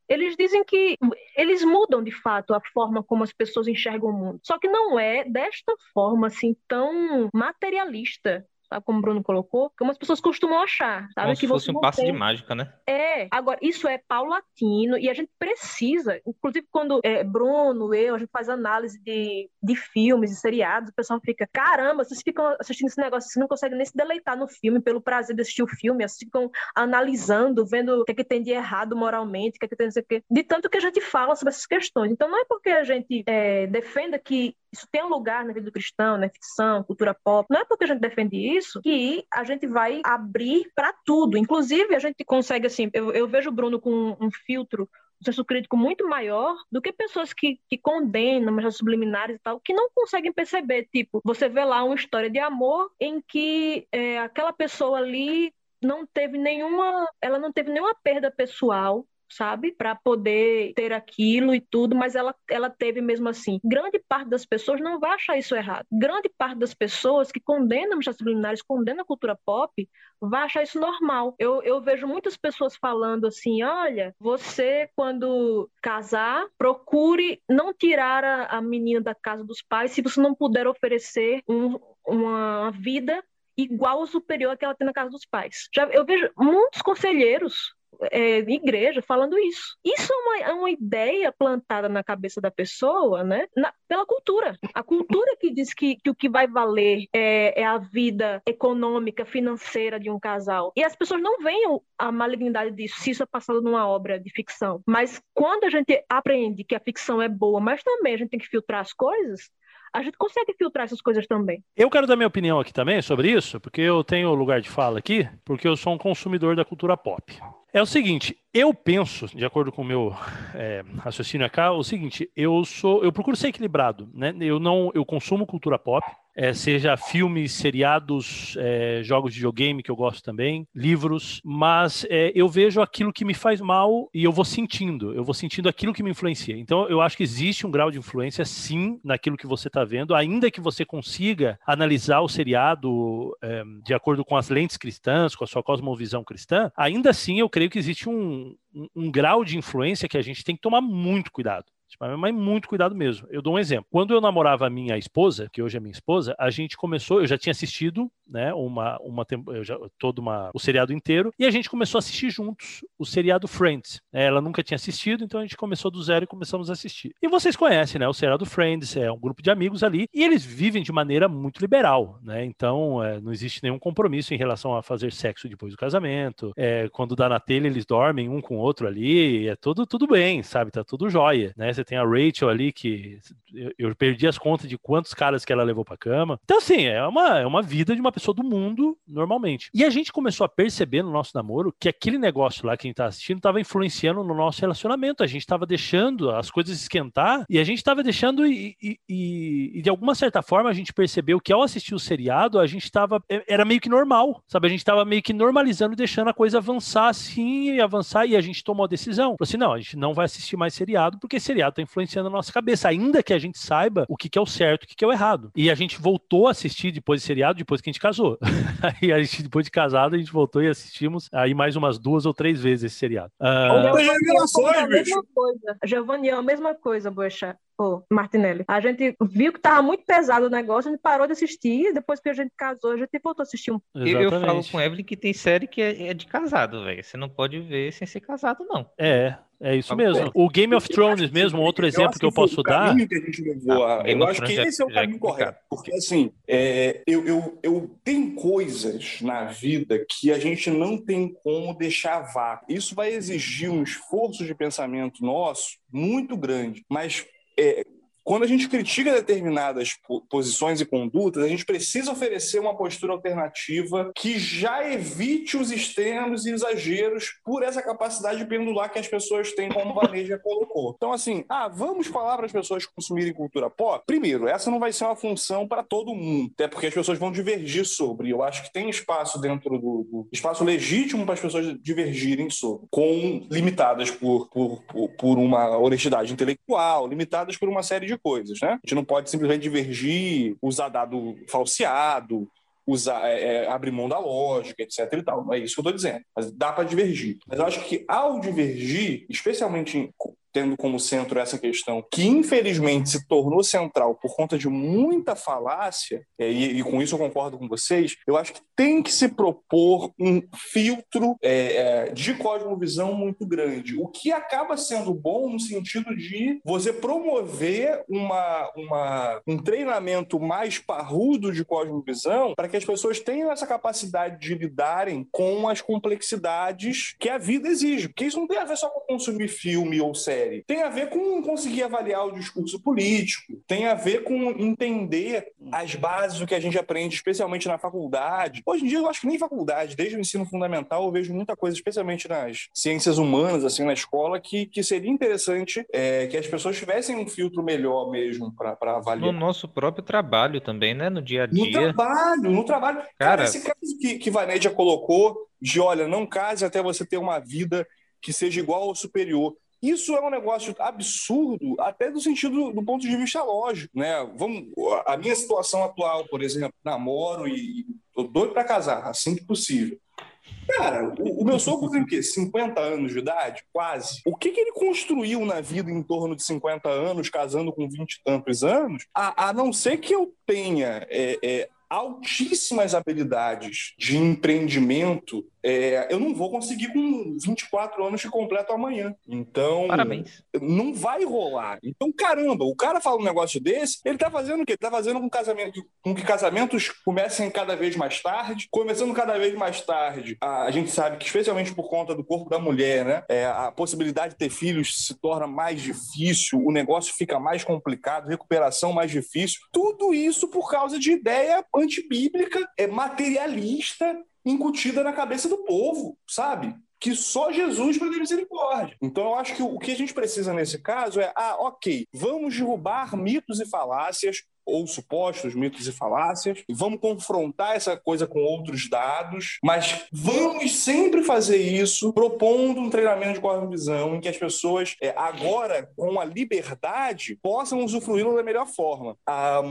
[SPEAKER 2] eles dizem que eles mudam de fato a forma como as pessoas enxergam o mundo. Só que não é desta forma assim tão materialista sabe como o Bruno colocou, como as pessoas costumam achar, sabe?
[SPEAKER 7] Como que se fosse um passo tem... de mágica, né?
[SPEAKER 2] É, agora, isso é paulatino e a gente precisa, inclusive quando é, Bruno, eu, a gente faz análise de, de filmes e seriados, o pessoal fica, caramba, vocês ficam assistindo esse negócio, vocês não conseguem nem se deleitar no filme pelo prazer de assistir o filme, vocês ficam analisando, vendo o que é que tem de errado moralmente, o que é que tem de, de tanto que a gente fala sobre essas questões. Então não é porque a gente é, defenda que isso tem um lugar na vida do cristão, na ficção, cultura pop. Não é porque a gente defende isso que a gente vai abrir para tudo. Inclusive, a gente consegue, assim, eu, eu vejo o Bruno com um filtro um senso crítico muito maior do que pessoas que, que condenam mas subliminares e tal, que não conseguem perceber. Tipo, você vê lá uma história de amor em que é, aquela pessoa ali não teve nenhuma, ela não teve nenhuma perda pessoal, sabe? Para poder ter aquilo e tudo, mas ela, ela teve mesmo assim. Grande parte das pessoas não vai achar isso errado. Grande parte das pessoas que condenam os subliminares, condenam a cultura pop, vai achar isso normal. Eu, eu vejo muitas pessoas falando assim: olha, você, quando casar, procure não tirar a, a menina da casa dos pais se você não puder oferecer um, uma vida igual ou superior à que ela tem na casa dos pais. Já, eu vejo muitos conselheiros é, igreja falando isso. Isso é uma, é uma, ideia plantada na cabeça da pessoa, né? Na, pela cultura. A cultura que diz que, que o que vai valer é, é, a vida econômica, financeira de um casal. E as pessoas não veem a malignidade disso, se isso é passado numa obra de ficção. Mas quando a gente aprende que a ficção é boa, mas também a gente tem que filtrar as coisas, a gente consegue filtrar essas coisas também.
[SPEAKER 1] Eu quero dar minha opinião aqui também sobre isso, porque eu tenho lugar de fala aqui, porque eu sou um consumidor da cultura pop. É o seguinte, eu penso, de acordo com o meu é, raciocínio aqui, o seguinte, eu sou, eu procuro ser equilibrado, né? Eu não, eu consumo cultura pop, é, seja filmes, seriados, é, jogos de videogame que eu gosto também, livros, mas é, eu vejo aquilo que me faz mal e eu vou sentindo, eu vou sentindo aquilo que me influencia. Então eu acho que existe um grau de influência sim naquilo que você está vendo, ainda que você consiga analisar o seriado é, de acordo com as lentes cristãs, com a sua cosmovisão cristã, ainda assim eu creio que existe um, um, um grau de influência que a gente tem que tomar muito cuidado. Mas muito cuidado mesmo. Eu dou um exemplo. Quando eu namorava a minha esposa, que hoje é minha esposa, a gente começou, eu já tinha assistido, né, uma, uma já, todo uma, o seriado inteiro, e a gente começou a assistir juntos o seriado Friends. Ela nunca tinha assistido, então a gente começou do zero e começamos a assistir. E vocês conhecem, né, o seriado Friends, é um grupo de amigos ali, e eles vivem de maneira muito liberal, né, então é, não existe nenhum compromisso em relação a fazer sexo depois do casamento, é, quando dá na telha eles dormem um com o outro ali, é tudo, tudo bem, sabe, tá tudo jóia, né, você tem a Rachel ali, que eu, eu perdi as contas de quantos caras que ela levou pra cama. Então, assim, é uma, é uma vida de uma pessoa do mundo, normalmente. E a gente começou a perceber no nosso namoro que aquele negócio lá que a gente tá assistindo tava influenciando no nosso relacionamento. A gente tava deixando as coisas esquentar e a gente tava deixando e, e, e, e de alguma certa forma a gente percebeu que ao assistir o seriado, a gente tava. É, era meio que normal, sabe? A gente tava meio que normalizando, deixando a coisa avançar assim e avançar e a gente tomou a decisão. Falou assim: não, a gente não vai assistir mais seriado porque seriado seriado está influenciando a nossa cabeça, ainda que a gente saiba o que, que é o certo e o que, que é o errado. E a gente voltou a assistir depois de seriado, depois que a gente casou. aí a gente, depois de casado, a gente voltou e assistimos aí mais umas duas ou três vezes esse seriado.
[SPEAKER 2] Uh... Giovanni, é a mesma coisa, Boechat. Pô, Martinelli. A gente viu que tava muito pesado o negócio, a gente parou de assistir, depois que a gente casou, a gente voltou a assistir um.
[SPEAKER 7] Eu, eu falo com Evelyn que tem série que é, é de casado, velho. Você não pode ver sem ser casado, não.
[SPEAKER 1] É, é isso mesmo. O Game of Thrones mesmo, outro exemplo que, eu posso dar.
[SPEAKER 5] Que a gente levou ah, a... Eu acho que esse é o caminho correto. Porque, assim, é, eu, eu, eu tenho coisas na vida que a gente não tem como deixar vácuo. Isso vai exigir um esforço de pensamento nosso muito grande. Mas é, quando a gente critica determinadas posições e condutas, a gente precisa oferecer uma postura alternativa que já evite os extremos e exageros por essa capacidade de pendular que as pessoas têm, como o Vaneja colocou. Então, assim, ah, vamos falar para as pessoas consumirem cultura pop? Primeiro, essa não vai ser uma função para todo mundo, até porque as pessoas vão divergir sobre. Eu acho que tem espaço dentro do, do espaço legítimo para as pessoas divergirem sobre, com limitadas por, por, por, por uma honestidade intelectual, limitadas por uma série de coisas, né? A gente não pode simplesmente divergir, usar dado falseado, usar, é, é, abrir mão da lógica, etc. e tal. Não é isso que eu estou dizendo. Mas dá para divergir. Mas eu acho que ao divergir, especialmente tendo como centro essa questão que infelizmente se tornou central por conta de muita falácia, e, e, com isso eu concordo com vocês, eu acho que tem que se propor um filtro é, é, de cosmovisão muito grande, o que acaba sendo bom no sentido de você promover uma, uma, um treinamento mais parrudo de cosmovisão para que as pessoas tenham essa capacidade de lidarem com as complexidades que a vida exige, porque isso não tem a ver só com consumir filme ou série, série tem a ver com conseguir avaliar o discurso político, tem a ver com entender as bases do que a gente aprende, especialmente na faculdade. Hoje em dia, eu acho que nem faculdade, desde o ensino fundamental, eu vejo muita coisa, especialmente nas ciências humanas, assim, na escola, que, que seria interessante é, que as pessoas tivessem um filtro melhor mesmo para avaliar.
[SPEAKER 7] No nosso próprio trabalho também, né? No dia a dia.
[SPEAKER 5] No trabalho, no trabalho. Cara, Cara esse caso que, que Vanédia colocou de, olha, não case até você ter uma vida que seja igual ou superior. Isso é um negócio absurdo, até do sentido do ponto de vista lógico, né? Vamos, a minha situação atual, por exemplo, namoro e tô doido para casar, assim que possível. Cara, o, o meu sogro tem o quê? 50 anos de idade? Quase. O que, que ele construiu na vida em torno de 50 anos, casando com 20 e tantos anos, a, a não ser que eu tenha é, é, altíssimas habilidades de empreendimento é, eu não vou conseguir com 24 anos de completo amanhã. Então,
[SPEAKER 7] Parabéns.
[SPEAKER 5] não vai rolar. Então, caramba, o cara fala um negócio desse, ele tá fazendo o quê? Ele tá fazendo com, casamento, com que casamentos comecem cada vez mais tarde. Começando cada vez mais tarde, a, a gente sabe que, especialmente por conta do corpo da mulher, né, é, a possibilidade de ter filhos se torna mais difícil, o negócio fica mais complicado, recuperação mais difícil. Tudo isso por causa de ideia antibíblica, é materialista incutida na cabeça do povo, sabe? que só Jesus vai ter misericórdia. Então, eu acho que o que a gente precisa nesse caso é, ah, ok, vamos derrubar mitos e falácias, ou supostos mitos e falácias, vamos confrontar essa coisa com outros dados, mas vamos sempre fazer isso propondo um treinamento de cosmovisão em que as pessoas, é, agora, com a liberdade, possam usufruí-lo da melhor forma. Ah,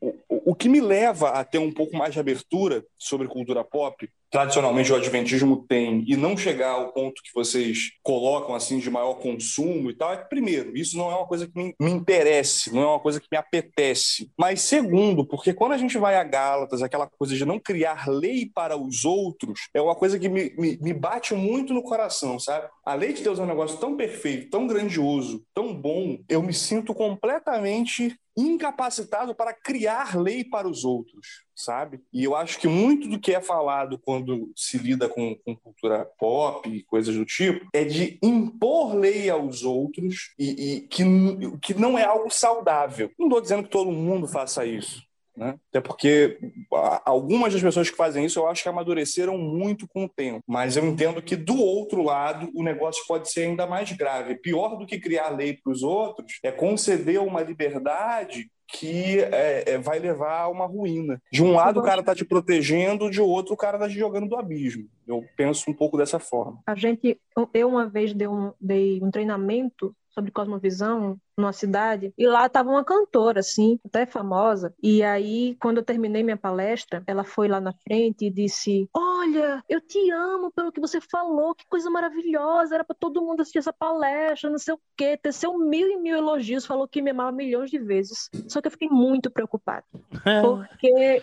[SPEAKER 5] o, o que me leva a ter um pouco mais de abertura sobre cultura pop tradicionalmente o adventismo tem e não chegar ao ponto que vocês colocam assim de maior consumo e tal, é que, primeiro, isso não é uma coisa que me, me interesse, não é uma coisa que me apetece. Mas segundo, porque quando a gente vai a Gálatas, aquela coisa de não criar lei para os outros, é uma coisa que me, me, me bate muito no coração, sabe? A lei de Deus é um negócio tão perfeito, tão grandioso, tão bom, eu me sinto completamente incapacitado para criar lei para os outros, sabe? E eu acho que muito do que é falado quando se lida com, com cultura pop e coisas do tipo é de impor lei aos outros e, e que, que não é algo saudável. Não estou dizendo que todo mundo faça isso, né? Até porque algumas das pessoas que fazem isso eu acho que amadureceram muito com o tempo. Mas eu entendo que do outro lado o negócio pode ser ainda mais grave. Pior do que criar lei para os outros é conceder uma liberdade que é, é, vai levar a uma ruína. De um lado o cara está te protegendo, de outro o cara está te jogando do abismo. Eu penso um pouco dessa forma.
[SPEAKER 2] A gente, eu uma vez dei um, dei um treinamento sobre cosmovisão numa cidade, e lá estava uma cantora, assim, até famosa. E aí, quando eu terminei minha palestra, ela foi lá na frente e disse: Olha, eu te amo pelo que você falou, que coisa maravilhosa, era para todo mundo assistir essa palestra, não sei o quê, teceu mil e mil elogios, falou que me amava milhões de vezes. Só que eu fiquei muito preocupada, porque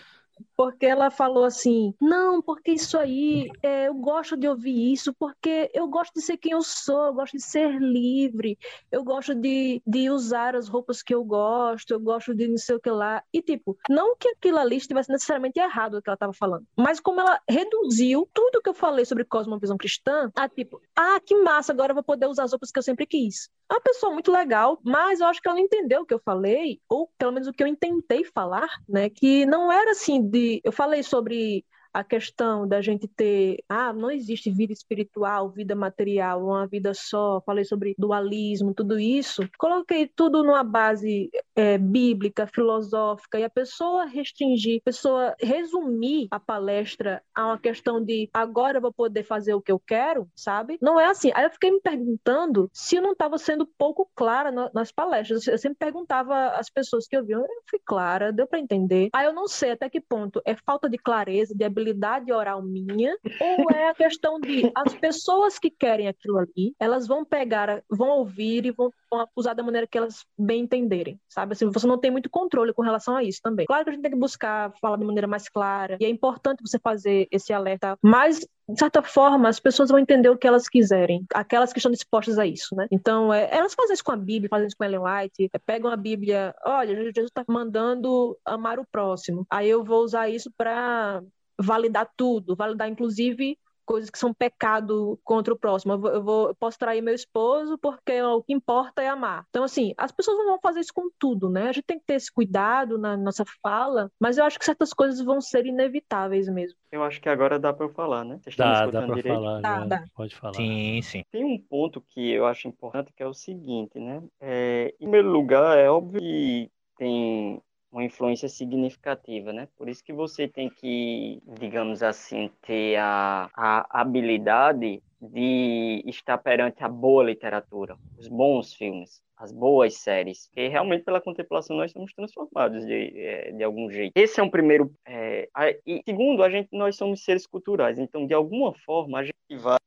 [SPEAKER 2] porque ela falou assim: não, porque isso aí, é, eu gosto de ouvir isso, porque eu gosto de ser quem eu sou, eu gosto de ser livre, eu gosto de, de usar as roupas que eu gosto, eu gosto de não sei o que lá. E, tipo, não que aquilo ali estivesse necessariamente errado o que ela estava falando, mas como ela reduziu tudo que eu falei sobre cosmovisão cristã a, tipo, ah, que massa, agora eu vou poder usar as roupas que eu sempre quis. É uma pessoa muito legal, mas eu acho que ela não entendeu o que eu falei, ou pelo menos o que eu intentei falar, né? Que não era assim de. Eu falei sobre a questão da gente ter, ah, não existe vida espiritual, vida material, uma vida só, falei sobre dualismo, tudo isso, coloquei tudo numa base é, bíblica, filosófica, e a pessoa restringir, a pessoa resumir a palestra a uma questão de agora eu vou poder fazer o que eu quero, sabe? Não é assim. Aí eu fiquei me perguntando se eu não estava sendo pouco clara no, nas palestras. Eu sempre perguntava às pessoas que eu vi, eu fui clara, deu para entender. Aí eu não sei até que ponto é falta de clareza, de habilidade habilidade oral minha, ou é a questão de as pessoas que querem aquilo ali, elas vão pegar, vão ouvir e vão, vão usar da maneira que elas bem entenderem, sabe? Assim, você não tem muito controle com relação a isso também. Claro que a gente tem que buscar falar de maneira mais clara, e é importante você fazer esse alerta, mas de certa forma, as pessoas vão entender o que elas quiserem, aquelas que estão dispostas a isso, né? Então, é, elas fazem isso com a Bíblia, fazem isso com Ellen White, é, pegam a Bíblia, olha, Jesus está mandando amar o próximo, aí eu vou usar isso para validar tudo, validar inclusive coisas que são pecado contra o próximo. Eu, vou, eu, vou, eu posso trair meu esposo porque o que importa é amar. Então, assim, as pessoas não vão fazer isso com tudo, né? A gente tem que ter esse cuidado na nossa fala, mas eu acho que certas coisas vão ser inevitáveis mesmo.
[SPEAKER 6] Eu acho que agora dá para eu falar, né?
[SPEAKER 1] Vocês dá, dá para falar. Dá, dá. Pode falar.
[SPEAKER 7] Sim, sim.
[SPEAKER 6] Tem um ponto que eu acho importante que é o seguinte, né? É, em primeiro lugar, é óbvio que tem uma influência significativa, né? Por isso que você tem que, digamos assim, ter a, a habilidade de estar perante a boa literatura, os bons filmes, as boas séries, que realmente pela contemplação nós somos transformados de, é, de algum jeito. Esse é um primeiro. É, e segundo, a gente nós somos seres culturais, então de alguma forma a gente vai,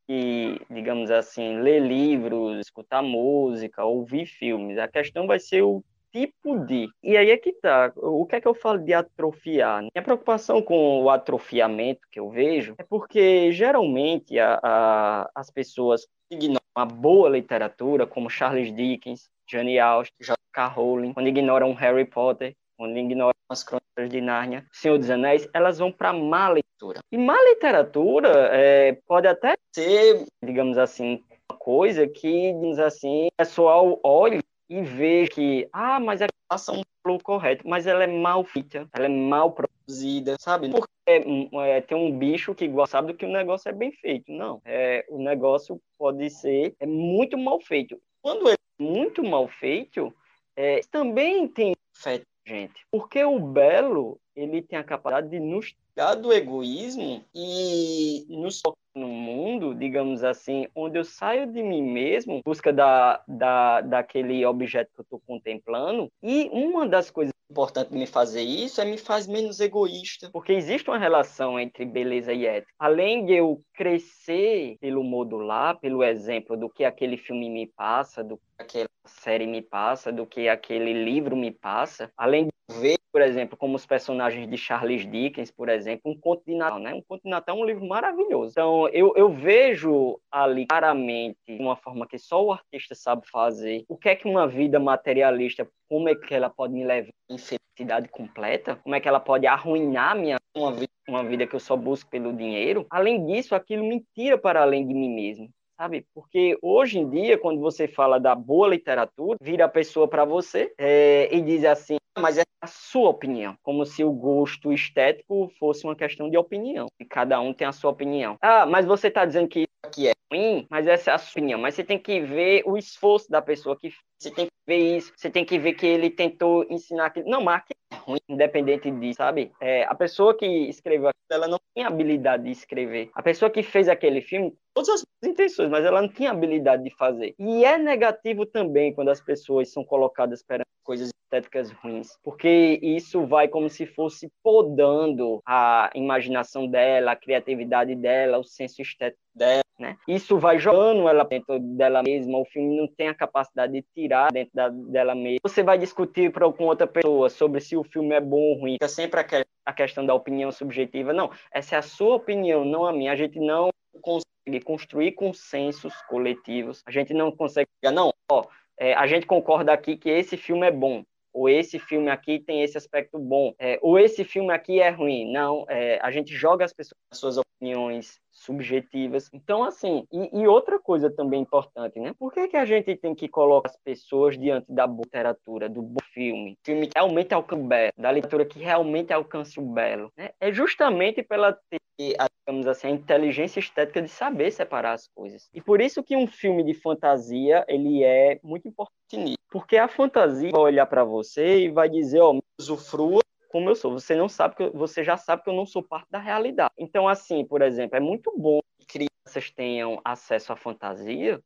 [SPEAKER 6] digamos assim, ler livros, escutar música, ouvir filmes. A questão vai ser o tipo de. E aí é que tá. O que é que eu falo de atrofiar? Minha preocupação com o atrofiamento que eu vejo é porque geralmente a, a, as pessoas ignoram uma boa literatura, como Charles Dickens, Jane Austen, J.K. Rowling, quando ignoram Harry Potter, quando ignoram as crônicas de Nárnia, Senhor dos Anéis, elas vão para má leitura. E má literatura é, pode até ser, digamos assim, uma coisa que, digamos assim, o pessoal olha e ver que, ah, mas é passa um flow correto, mas ela é mal feita, ela é mal produzida, sabe? Porque é, tem um bicho que sabe do que o negócio é bem feito. Não, é, o negócio pode ser é muito mal feito. Quando é muito mal feito, é, também tem afeta gente. Porque o belo, ele tem a capacidade de nos tirar do egoísmo e nos no mundo, digamos assim, onde eu saio de mim mesmo, busca da, da, daquele objeto que eu estou contemplando, e uma das coisas importantes de me fazer isso é me faz menos egoísta, porque existe uma relação entre beleza e ética. Além de eu crescer pelo modular, pelo exemplo do que aquele filme me passa, do que aquela série me passa, do que aquele livro me passa, além de ver por exemplo, como os personagens de Charles Dickens, por exemplo, um conto de Natal, né? Um conto de Natal é um livro maravilhoso. Então, eu, eu vejo ali claramente, de uma forma que só o artista sabe fazer, o que é que uma vida materialista, como é que ela pode me levar à infelicidade completa, como é que ela pode arruinar minha uma vida, uma vida que eu só busco pelo dinheiro. Além disso, aquilo me tira para além de mim mesmo sabe? Porque hoje em dia, quando você fala da boa literatura, vira a pessoa para você é, e diz assim: mas é a sua opinião, como se o gosto estético fosse uma questão de opinião, e cada um tem a sua opinião. Ah, mas você está dizendo que isso aqui é ruim, mas essa é a sua opinião. Mas você tem que ver o esforço da pessoa que você tem que ver isso, você tem que ver que ele tentou ensinar aquilo. Não, mas é ruim, independente disso, sabe? É, a pessoa que escreveu aquilo, ela não tem habilidade de escrever. A pessoa que fez aquele filme todas as intenções, mas ela não tinha habilidade de fazer. E é negativo também quando as pessoas são colocadas perante coisas estéticas ruins, porque isso vai como se fosse podando a imaginação dela, a criatividade dela, o senso estético dela, né? Isso vai jogando ela dentro dela mesma, o filme não tem a capacidade de tirar dentro da, dela mesma. Você vai discutir pra, com outra pessoa sobre se o filme é bom ou ruim, fica sempre a, que, a questão da opinião subjetiva. Não, essa é a sua opinião, não a minha. A gente não consegue construir consensos coletivos, a gente não consegue, não, ó, é, a gente concorda aqui que esse filme é bom, ou esse filme aqui tem esse aspecto bom, é, ou esse filme aqui é ruim. Não, é, a gente joga as pessoas suas opiniões subjetivas. Então, assim, e, e, outra coisa também importante, né? Por que, que a gente tem que colocar as pessoas diante da boa literatura, do bom filme, filme que realmente alcança o belo, da literatura que realmente alcança o belo? Né? É justamente pela ter, digamos assim, a inteligência estética de saber separar as coisas. E por isso que um filme de fantasia, ele é muito importante nisso. Porque a fantasia vai olhar para você e vai dizer, ó, oh, usufrua como eu sou. Você não sabe que eu, você já sabe que eu não sou parte da realidade. Então, assim, por exemplo, é muito bom que crianças tenham acesso à fantasia,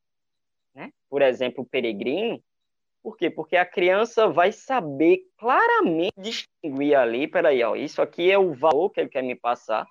[SPEAKER 6] né? Por exemplo, o peregrino. Por quê? Porque a criança vai saber claramente distinguir ali, peraí, ó, isso aqui é o valor que ele quer me passar.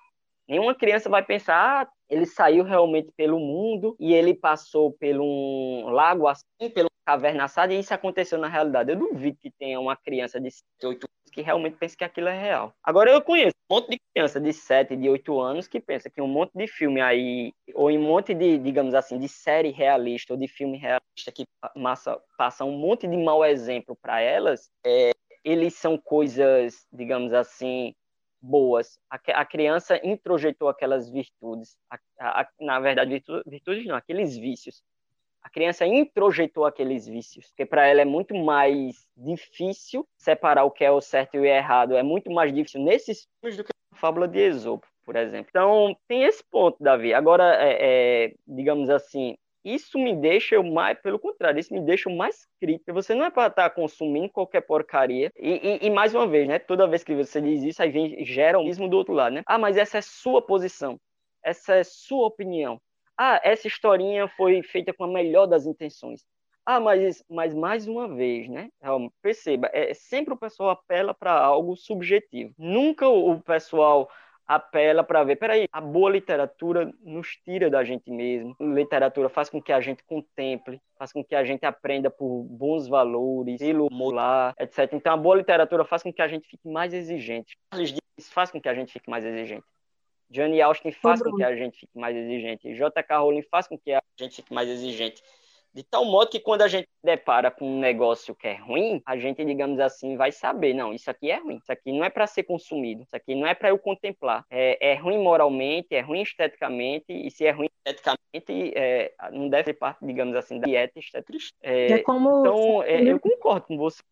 [SPEAKER 6] Nenhuma criança vai pensar, ah, ele saiu realmente pelo mundo e ele passou por um lago assim, pelo caverna assada, e isso aconteceu na realidade. Eu duvido que tenha uma criança de 7, 8 anos que realmente pense que aquilo é real. Agora, eu conheço um monte de criança de 7, de 8 anos que pensa que um monte de filme aí, ou um monte de, digamos assim, de série realista, ou de filme realista que massa, passa um monte de mau exemplo para elas, é, eles são coisas, digamos assim, boas. A, a criança introjetou aquelas virtudes, a, a, na verdade, virtudes não, aqueles vícios a criança introjetou aqueles vícios, porque para ela é muito mais difícil separar o que é o certo e o errado, é muito mais difícil nesses filmes do que a fábula de Esopo, por exemplo. Então, tem esse ponto, Davi. Agora, é, é, digamos assim, isso me deixa mais, pelo contrário, isso me deixa mais crítico. Você não é para estar tá consumindo qualquer porcaria. E, e, e, mais uma vez, né? Toda vez que você diz isso, aí vem, gera o mesmo do outro lado, né? Ah, mas essa é sua posição. Essa é sua opinião ah, essa historinha foi feita com a melhor das intenções. Ah, mas, mas mais uma vez, né? Perceba, é, sempre o pessoal apela para algo subjetivo. Nunca o pessoal apela para ver, peraí, a boa literatura nos tira da gente mesmo. A literatura faz com que a gente contemple, faz com que a gente aprenda por bons valores, pelo molar, etc. Então, a boa literatura faz com que a gente fique mais exigente. Faz com que a gente fique mais exigente. Johnny Austin faz com que a gente fique mais exigente. J.K. Rowling faz com que a gente fique mais exigente. De tal modo que quando a gente depara com um negócio que é ruim, a gente, digamos assim, vai saber, não, isso aqui é ruim, isso aqui não é para ser consumido, isso aqui não é para eu contemplar. É, é, ruim moralmente, é ruim esteticamente, e se é ruim esteticamente, é, não deve ser parte, digamos assim, da dieta estética.
[SPEAKER 2] É, é como...
[SPEAKER 6] Então, é, eu concordo com você,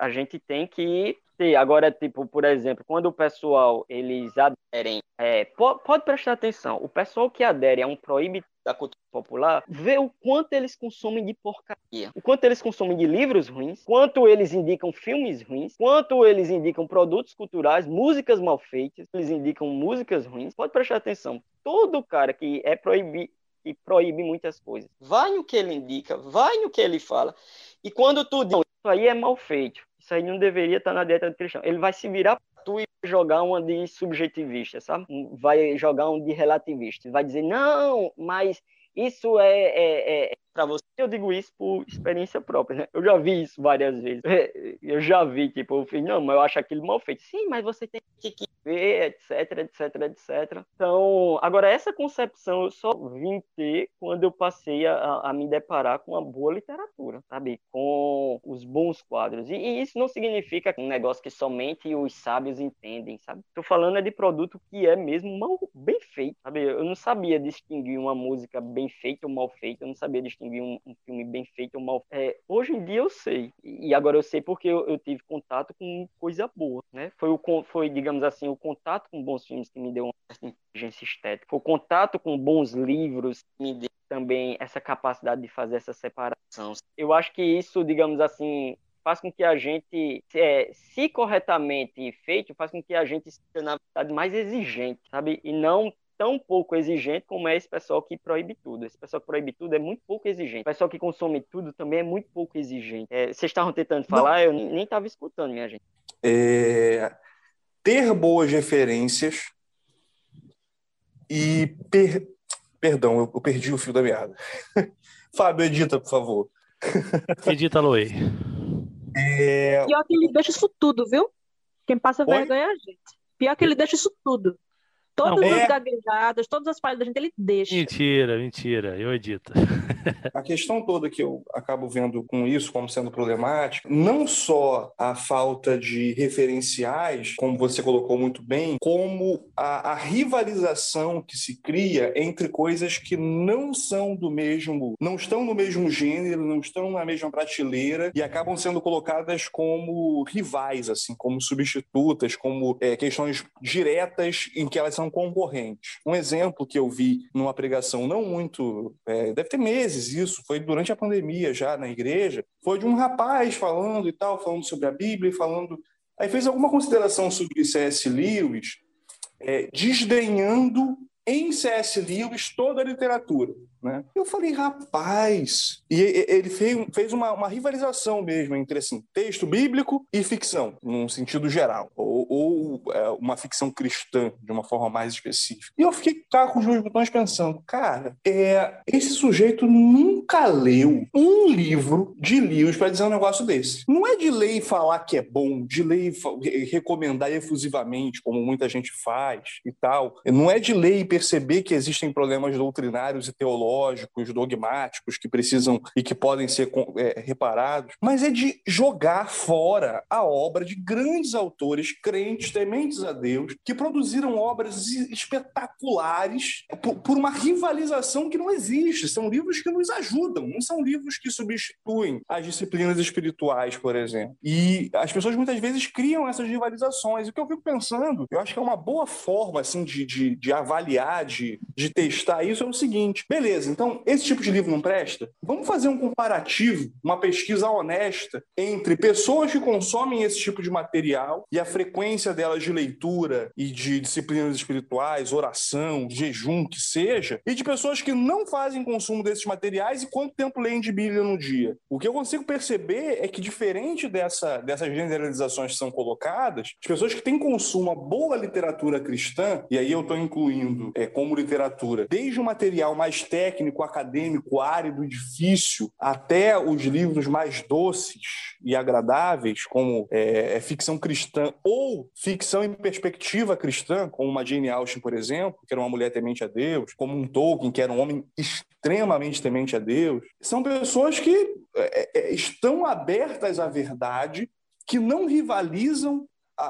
[SPEAKER 6] a gente tem que ter. Agora, tipo, por exemplo, quando o pessoal, eles aderem, é, pode, prestar atenção, o pessoal que adere a um proíbe da cultura popular, vê o quanto eles consomem de porcaria, o quanto eles consomem de livros ruins, quanto eles indicam filmes ruins, quanto eles indicam produtos culturais, músicas mal feitas, eles indicam músicas ruins. Pode prestar atenção, todo cara que é proibido e proíbe muitas coisas. Vai no que ele indica, vai no que ele fala. E quando tu diz, isso aí é mal feito, isso aí não deveria estar na dieta do cristão, ele vai se virar para tu e jogar uma de subjetivista, sabe? Vai jogar um de relativista. Vai dizer, não, mas isso é, é, é para você. Eu digo isso por experiência própria, né? Eu já vi isso várias vezes. Eu já vi, tipo, eu falei, não, mas eu acho aquilo mal feito. Sim, mas você tem que ver, etc, etc, etc. Então, agora, essa concepção eu só vim ter quando eu passei a, a me deparar com uma boa literatura, sabe? Com os bons quadros. E, e isso não significa um negócio que somente os sábios entendem, sabe? Tô falando é de produto que é mesmo mal, bem feito, sabe? Eu não sabia distinguir uma música bem feita ou mal feita, eu não sabia distinguir um, um filme bem feito ou mal é, Hoje em dia eu sei, e agora eu sei porque eu, eu tive contato com coisa boa, né? Foi, o, foi, digamos assim, o contato com bons filmes que me deu uma certa inteligência estética, o contato com bons livros que me deu também essa capacidade de fazer essa separação. Eu acho que isso, digamos assim, faz com que a gente, é, se corretamente feito, faz com que a gente seja, na verdade, mais exigente, sabe? E não tão pouco exigente como é esse pessoal que proíbe tudo. Esse pessoal que proíbe tudo é muito pouco exigente. O pessoal que consome tudo também é muito pouco exigente. É, vocês estavam tentando falar, Não. eu nem estava escutando, minha gente.
[SPEAKER 5] É... Ter boas referências e per... Perdão, eu perdi o fio da meada. Fábio, edita, por favor.
[SPEAKER 1] Edita, Loei.
[SPEAKER 2] É... Pior que ele deixa isso tudo, viu? Quem passa Oi? vergonha é a gente. Pior que ele deixa isso tudo. Todas não, é... as gaguejadas, todas as falhas da gente, ele deixa.
[SPEAKER 1] Mentira, mentira, eu edito.
[SPEAKER 5] A questão toda que eu acabo vendo com isso como sendo problemática, não só a falta de referenciais, como você colocou muito bem, como a, a rivalização que se cria entre coisas que não são do mesmo, não estão no mesmo gênero, não estão na mesma prateleira e acabam sendo colocadas como rivais, assim, como substitutas, como é, questões diretas em que elas são concorrentes. Um exemplo que eu vi numa pregação não muito, é, deve ter meses isso, foi durante a pandemia já na igreja, foi de um rapaz falando e tal, falando sobre a Bíblia, falando. Aí fez alguma consideração sobre C.S. Lewis, é, desdenhando em C.S. Lewis toda a literatura. Né? Eu falei, rapaz. E ele fez, uma, uma, rivalização mesmo entre assim, texto bíblico e ficção, num sentido geral, ou, ou é, uma ficção cristã, de uma forma mais específica. E eu fiquei com os meus botões pensando, cara, é, esse sujeito nunca leu um livro de Lewis para dizer um negócio desse. Não é de ler e falar que é bom, de ler e recomendar efusivamente, como muita gente faz e tal. Não é de ler e perceber que existem problemas doutrinários e teológicos teológicos, dogmáticos que precisam e que podem ser é, reparados, mas é de jogar fora a obra de grandes autores crentes, tementes a Deus, que produziram obras espetaculares por, por uma rivalização que não existe. São livros que nos ajudam, não são livros que substituem as disciplinas espirituais, por exemplo. E as pessoas muitas vezes criam essas rivalizações. O que eu fico pensando, eu acho que é uma boa forma assim de, de, de avaliar, de, de testar isso é o seguinte: beleza beleza, então esse tipo de livro não presta? Vamos fazer um comparativo, uma pesquisa honesta entre pessoas que consomem esse tipo de material e a frequência delas de leitura e de disciplinas espirituais, oração, jejum, que seja, e de pessoas que não fazem consumo desses materiais e quanto tempo leem de Bíblia no dia. O que eu consigo perceber é que, diferente dessa, dessas generalizações que são colocadas, as pessoas que têm consumo a boa literatura cristã, e aí eu estou incluindo é, como literatura, desde o material mais técnico, técnico, acadêmico, árido, difícil, até os livros mais doces e agradáveis, como é, é, ficção cristã ou ficção em perspectiva cristã, como uma Jane Austen, por exemplo, que era uma mulher temente a Deus, como um Tolkien, que era um homem extremamente temente a Deus, são pessoas que é, é estão abertas à verdade, que não rivalizam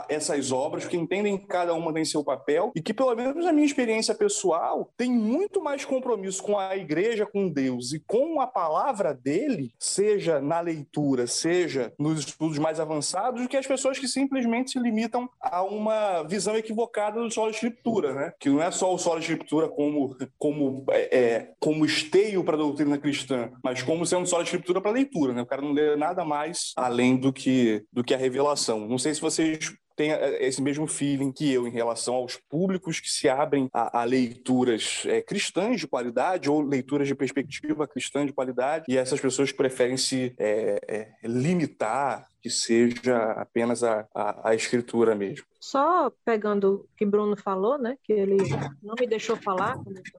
[SPEAKER 5] essas obras, que entendem que cada uma tem seu papel e que, pelo menos na minha experiência pessoal, tem muito mais compromisso com a igreja, com Deus e com a palavra dele, seja na leitura, seja nos estudos mais avançados, do que as pessoas que simplesmente se limitam a uma visão equivocada do solo escritura, né? Que não é só o solo escritura como, como, é, é como esteio para a doutrina cristã, mas como sendo solo escritura para leitura, né? O cara não lê nada mais além do que, do que a revelação. Não sei se vocês tem eh, esse mesmo feeling que eu em relação aos públicos que se abrem a, a leituras é, cristãs de qualidade ou leituras de perspectiva cristã de qualidade e essas pessoas preferem se é, é, limitar que seja apenas a, a, a escritura mesmo.
[SPEAKER 2] Só pegando o que Bruno falou, né, que ele não me deixou falar,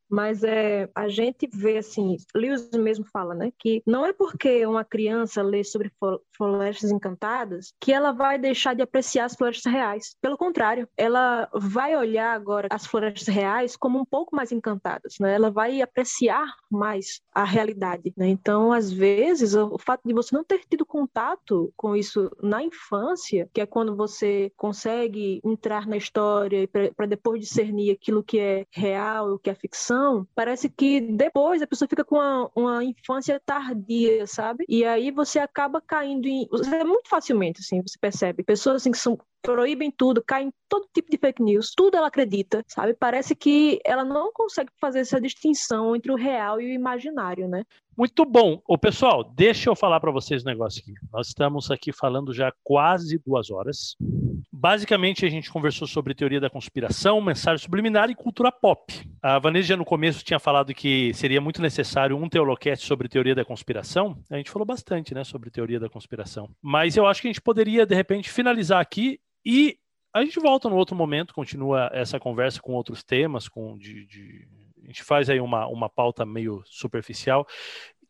[SPEAKER 2] mas é a gente vê assim, Lewis mesmo fala, né, que não é porque uma criança lê sobre florestas encantadas que ela vai deixar de apreciar as florestas reais. Pelo contrário, ela vai olhar agora as florestas reais como um pouco mais encantadas, né? Ela vai apreciar mais a realidade, né? Então, às vezes, o fato de você não ter tido contato com isso na infância, que é quando você consegue entrar na história para depois discernir aquilo que é real e o que é ficção, parece que depois a pessoa fica com uma, uma infância tardia, sabe? E aí você acaba caindo em. É muito facilmente, assim, você percebe. Pessoas assim que são proíbem tudo, caem em todo tipo de fake news, tudo ela acredita, sabe? Parece que ela não consegue fazer essa distinção entre o real e o imaginário, né?
[SPEAKER 1] Muito bom. O pessoal, deixa eu falar para vocês um negócio aqui. Nós estamos aqui falando já quase duas horas. Basicamente, a gente conversou sobre teoria da conspiração, mensagem subliminar e cultura pop. A Vanessa no começo tinha falado que seria muito necessário um teolocast sobre teoria da conspiração. A gente falou bastante, né, sobre teoria da conspiração. Mas eu acho que a gente poderia, de repente, finalizar aqui e a gente volta no outro momento, continua essa conversa com outros temas, com de, de... a gente faz aí uma, uma pauta meio superficial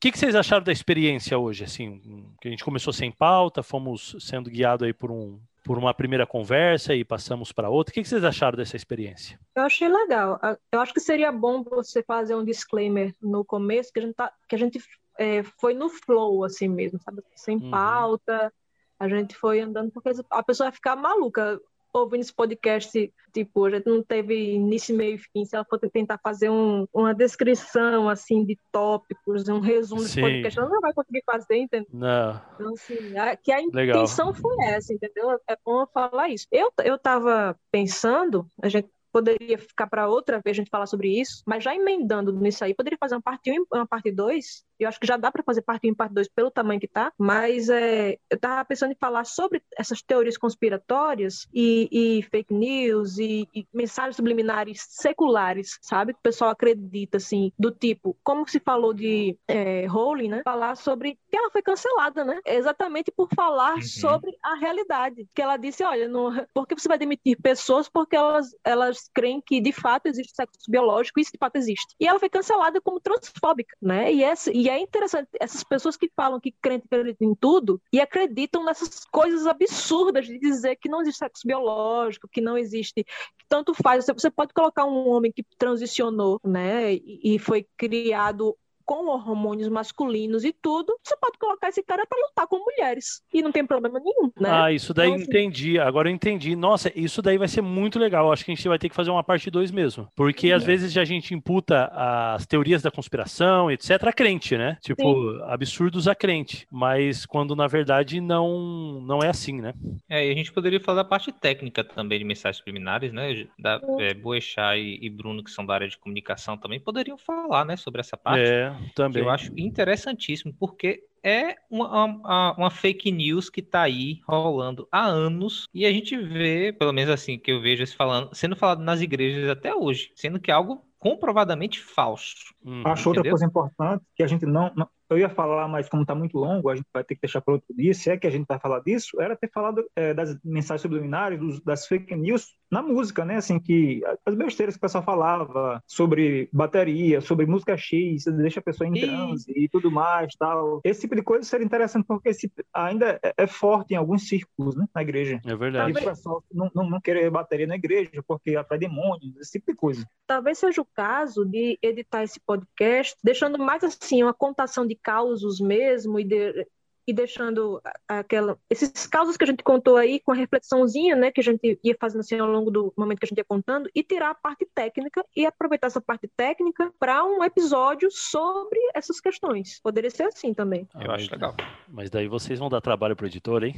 [SPEAKER 1] que, que vocês acharam da experiência hoje? Assim, que a gente começou sem pauta, fomos sendo guiados aí por, um, por uma primeira conversa e passamos para outra. O que, que vocês acharam dessa experiência?
[SPEAKER 2] Eu achei legal. Eu acho que seria bom você fazer um disclaimer no começo, que a gente, tá, que a gente é, foi no flow, assim mesmo, sabe? Sem uhum. pauta. A gente foi andando porque a pessoa vai ficar maluca ouvindo esse podcast, tipo, a gente não teve início, meio e fim. Se ela for tentar fazer um, uma descrição, assim, de tópicos, um resumo desse podcast, ela não vai conseguir fazer, entendeu?
[SPEAKER 1] Não.
[SPEAKER 2] Então, assim, a, que a Legal. intenção foi essa, entendeu? É bom falar isso. Eu, eu tava pensando, a gente poderia ficar para outra vez a gente falar sobre isso, mas já emendando nisso aí, poderia fazer uma parte 1 e uma parte 2. Eu acho que já dá para fazer parte 1 e parte 2 pelo tamanho que tá, mas é, eu estava pensando em falar sobre essas teorias conspiratórias e, e fake news e, e, mensagens subliminares seculares, sabe? Que o pessoal acredita, assim, do tipo, como se falou de é, Rowling, né? Falar sobre que ela foi cancelada, né? Exatamente por falar uhum. sobre a realidade. Que ela disse, olha, não, por que você vai demitir pessoas porque elas, elas creem que de fato existe sexo biológico, isso de fato existe. E ela foi cancelada como transfóbica, né? E, essa, e é interessante, essas pessoas que falam que crente acreditam em tudo e acreditam nessas coisas absurdas de dizer que não existe sexo biológico, que não existe, que tanto faz. Você, você pode colocar um homem que transicionou, né? E, e foi criado com hormônios masculinos e tudo, você pode colocar esse cara para lutar com mulheres. E não tem problema nenhum, né?
[SPEAKER 1] Ah, isso daí então, assim... entendi. Agora eu entendi. Nossa, isso daí vai ser muito legal. Acho que a gente vai ter que fazer uma parte 2 mesmo. Porque às é. vezes a gente imputa as teorias da conspiração, etc., a crente, né? Tipo, Sim. absurdos a crente. Mas quando na verdade não, não é assim, né?
[SPEAKER 7] É, e a gente poderia falar da parte técnica também de mensagens subliminares, né? Da é, Boechat e, e Bruno, que são da área de comunicação, também poderiam falar, né, sobre essa parte.
[SPEAKER 1] É também.
[SPEAKER 7] eu acho interessantíssimo, porque é uma, uma, uma, fake news que está aí rolando há anos e a gente vê, pelo menos assim que eu vejo isso falando, sendo falado nas igrejas até hoje, sendo que é algo comprovadamente falso.
[SPEAKER 3] Hum, Acho outra coisa importante que a gente não, não, eu ia falar, mas como está muito longo, a gente vai ter que deixar para outro dia. Se é que a gente vai falar disso, era ter falado é, das mensagens subliminares, dos, das fake news na música, né? Assim, que as besteiras que o pessoal falava sobre bateria, sobre música X, deixa a pessoa em transe e tudo mais, tal. Esse tipo de coisa seria interessante porque esse, ainda é, é forte em alguns círculos, né? Na igreja.
[SPEAKER 1] É verdade.
[SPEAKER 3] E o pessoal não, não, não querer bateria na igreja porque atrai demônios, esse tipo de coisa.
[SPEAKER 2] Talvez seja o caso de editar esse podcast, deixando mais assim uma contação de causos mesmo e de, e deixando aquela esses casos que a gente contou aí com a reflexãozinha, né, que a gente ia fazendo assim ao longo do momento que a gente ia contando e tirar a parte técnica e aproveitar essa parte técnica para um episódio sobre essas questões. Poderia ser assim também.
[SPEAKER 7] Eu acho legal.
[SPEAKER 1] Mas daí vocês vão dar trabalho pro editor, hein?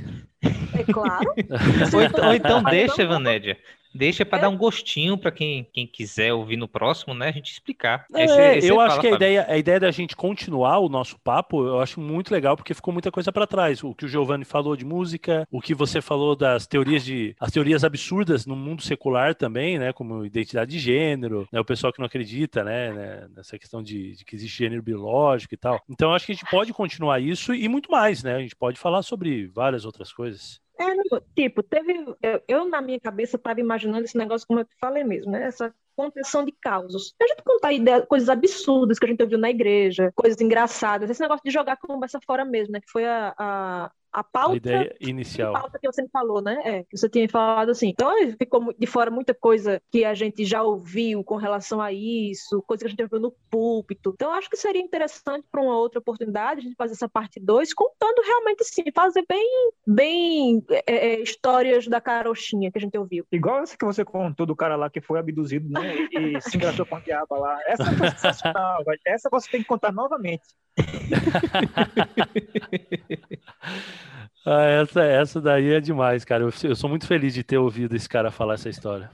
[SPEAKER 2] É claro.
[SPEAKER 7] ou, então, ou então deixa, Vanédia. Deixa para é. dar um gostinho para quem, quem quiser ouvir no próximo, né? A gente explicar.
[SPEAKER 1] É, esse, esse eu acho que a ideia, a ideia da gente continuar o nosso papo, eu acho muito legal, porque ficou muita coisa para trás. O que o Giovanni falou de música, o que você falou das teorias de. as teorias absurdas no mundo secular também, né? Como identidade de gênero, né? O pessoal que não acredita, né? né nessa questão de, de que existe gênero biológico e tal. Então, eu acho que a gente pode continuar isso e muito mais, né? A gente pode falar sobre várias outras coisas.
[SPEAKER 2] É, tipo, teve. Eu, eu, na minha cabeça, estava imaginando esse negócio, como eu te falei mesmo, né? Essa contenção de causos. A gente contar ideia, coisas absurdas que a gente ouviu na igreja, coisas engraçadas, esse negócio de jogar a conversa fora mesmo, né? Que foi a, a a pauta, a
[SPEAKER 1] ideia inicial.
[SPEAKER 2] A pauta que você me falou, né? É, que você tinha falado assim. Então, ficou de fora muita coisa que a gente já ouviu com relação a isso, coisa que a gente ouviu no púlpito. Então, acho que seria interessante para uma outra oportunidade a gente fazer essa parte 2, contando realmente assim, fazer bem, bem é, é, histórias da carochinha que a gente ouviu.
[SPEAKER 3] Igual essa que você contou do cara lá que foi abduzido, né? E, se engraçou com a diaba lá. Essa foi sensacional. Essa você tem que contar novamente.
[SPEAKER 1] Ah, essa, essa daí é demais, cara. Eu, eu, sou muito feliz de ter ouvido esse cara falar essa história.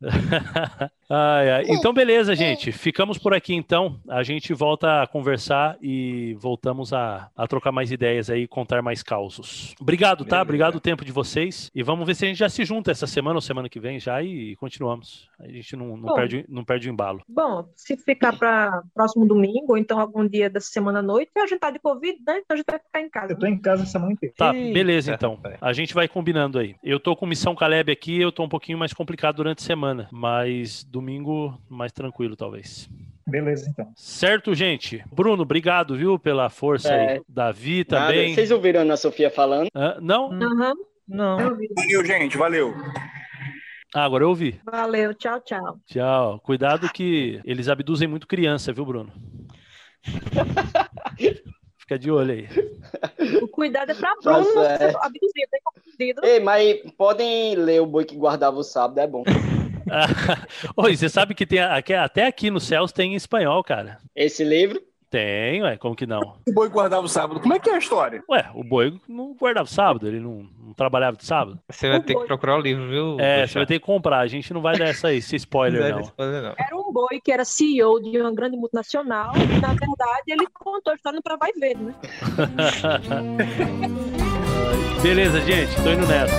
[SPEAKER 1] Ai, ai. Então, beleza, gente. Ficamos por aqui, então. A gente volta a conversar e voltamos a, a trocar mais ideias aí, contar mais causos. Obrigado, tá?
[SPEAKER 5] Beleza.
[SPEAKER 1] Obrigado o tempo de vocês. E vamos ver se a gente já se junta essa semana ou semana que vem já e continuamos. A gente não, não,
[SPEAKER 2] Bom.
[SPEAKER 1] perde, não perde o embalo.
[SPEAKER 2] Bom, se ficar para próximo domingo, ou então algum dia dessa semana à noite, a gente tá de Covid, né? Então a gente vai ficar em casa.
[SPEAKER 3] Eu tô em casa a semana inteira.
[SPEAKER 1] Tá, beleza, então.
[SPEAKER 7] rapaz.
[SPEAKER 1] A gente vai combinando aí. Eu tô com missão Caleb aqui, eu tô um pouquinho mais complicado durante a semana, mas domingo mais tranquilo, talvez.
[SPEAKER 3] Beleza, então.
[SPEAKER 1] Certo, gente? Bruno, obrigado, viu, pela força aí.
[SPEAKER 8] É.
[SPEAKER 1] Davi
[SPEAKER 8] Nada.
[SPEAKER 1] também.
[SPEAKER 8] Vocês ouviram a Ana Sofia falando?
[SPEAKER 1] Hã? não?
[SPEAKER 2] Aham,
[SPEAKER 7] Não.
[SPEAKER 2] eu vi.
[SPEAKER 5] Valeu, gente. Valeu.
[SPEAKER 1] Ah, agora eu ouvi.
[SPEAKER 2] Valeu, tchau, tchau.
[SPEAKER 1] Tchau. Cuidado que eles abduzem muito criança, viu, Bruno? Fica de olho aí.
[SPEAKER 2] O cuidado é pra
[SPEAKER 8] Tá
[SPEAKER 2] Bruno não ser
[SPEAKER 8] certo.
[SPEAKER 2] abduzido, nem confundido.
[SPEAKER 8] Ei, mas podem ler o boi que guardava o sábado, é bom.
[SPEAKER 1] Oi, você sabe que tem aqui- até aqui no Céus tem em espanhol, cara.
[SPEAKER 8] Esse livro,
[SPEAKER 1] Tem, ué, como que não?
[SPEAKER 5] O boi guardava o sábado. Como é que é a história?
[SPEAKER 1] Ué, o boi não guardava sábado, ele não, não trabalhava de sábado.
[SPEAKER 7] Você vai
[SPEAKER 2] O
[SPEAKER 7] ter que
[SPEAKER 2] boi.
[SPEAKER 7] procurar o livro, viu?
[SPEAKER 1] É, você vai ter que comprar. A gente não vai dar essa, esse spoiler,
[SPEAKER 7] Não
[SPEAKER 1] não.
[SPEAKER 2] Era um boi que era CEO de uma grande multinacional e, na verdade, ele contou a história para vai ver, né?
[SPEAKER 1] Beleza, gente, tô indo nessa.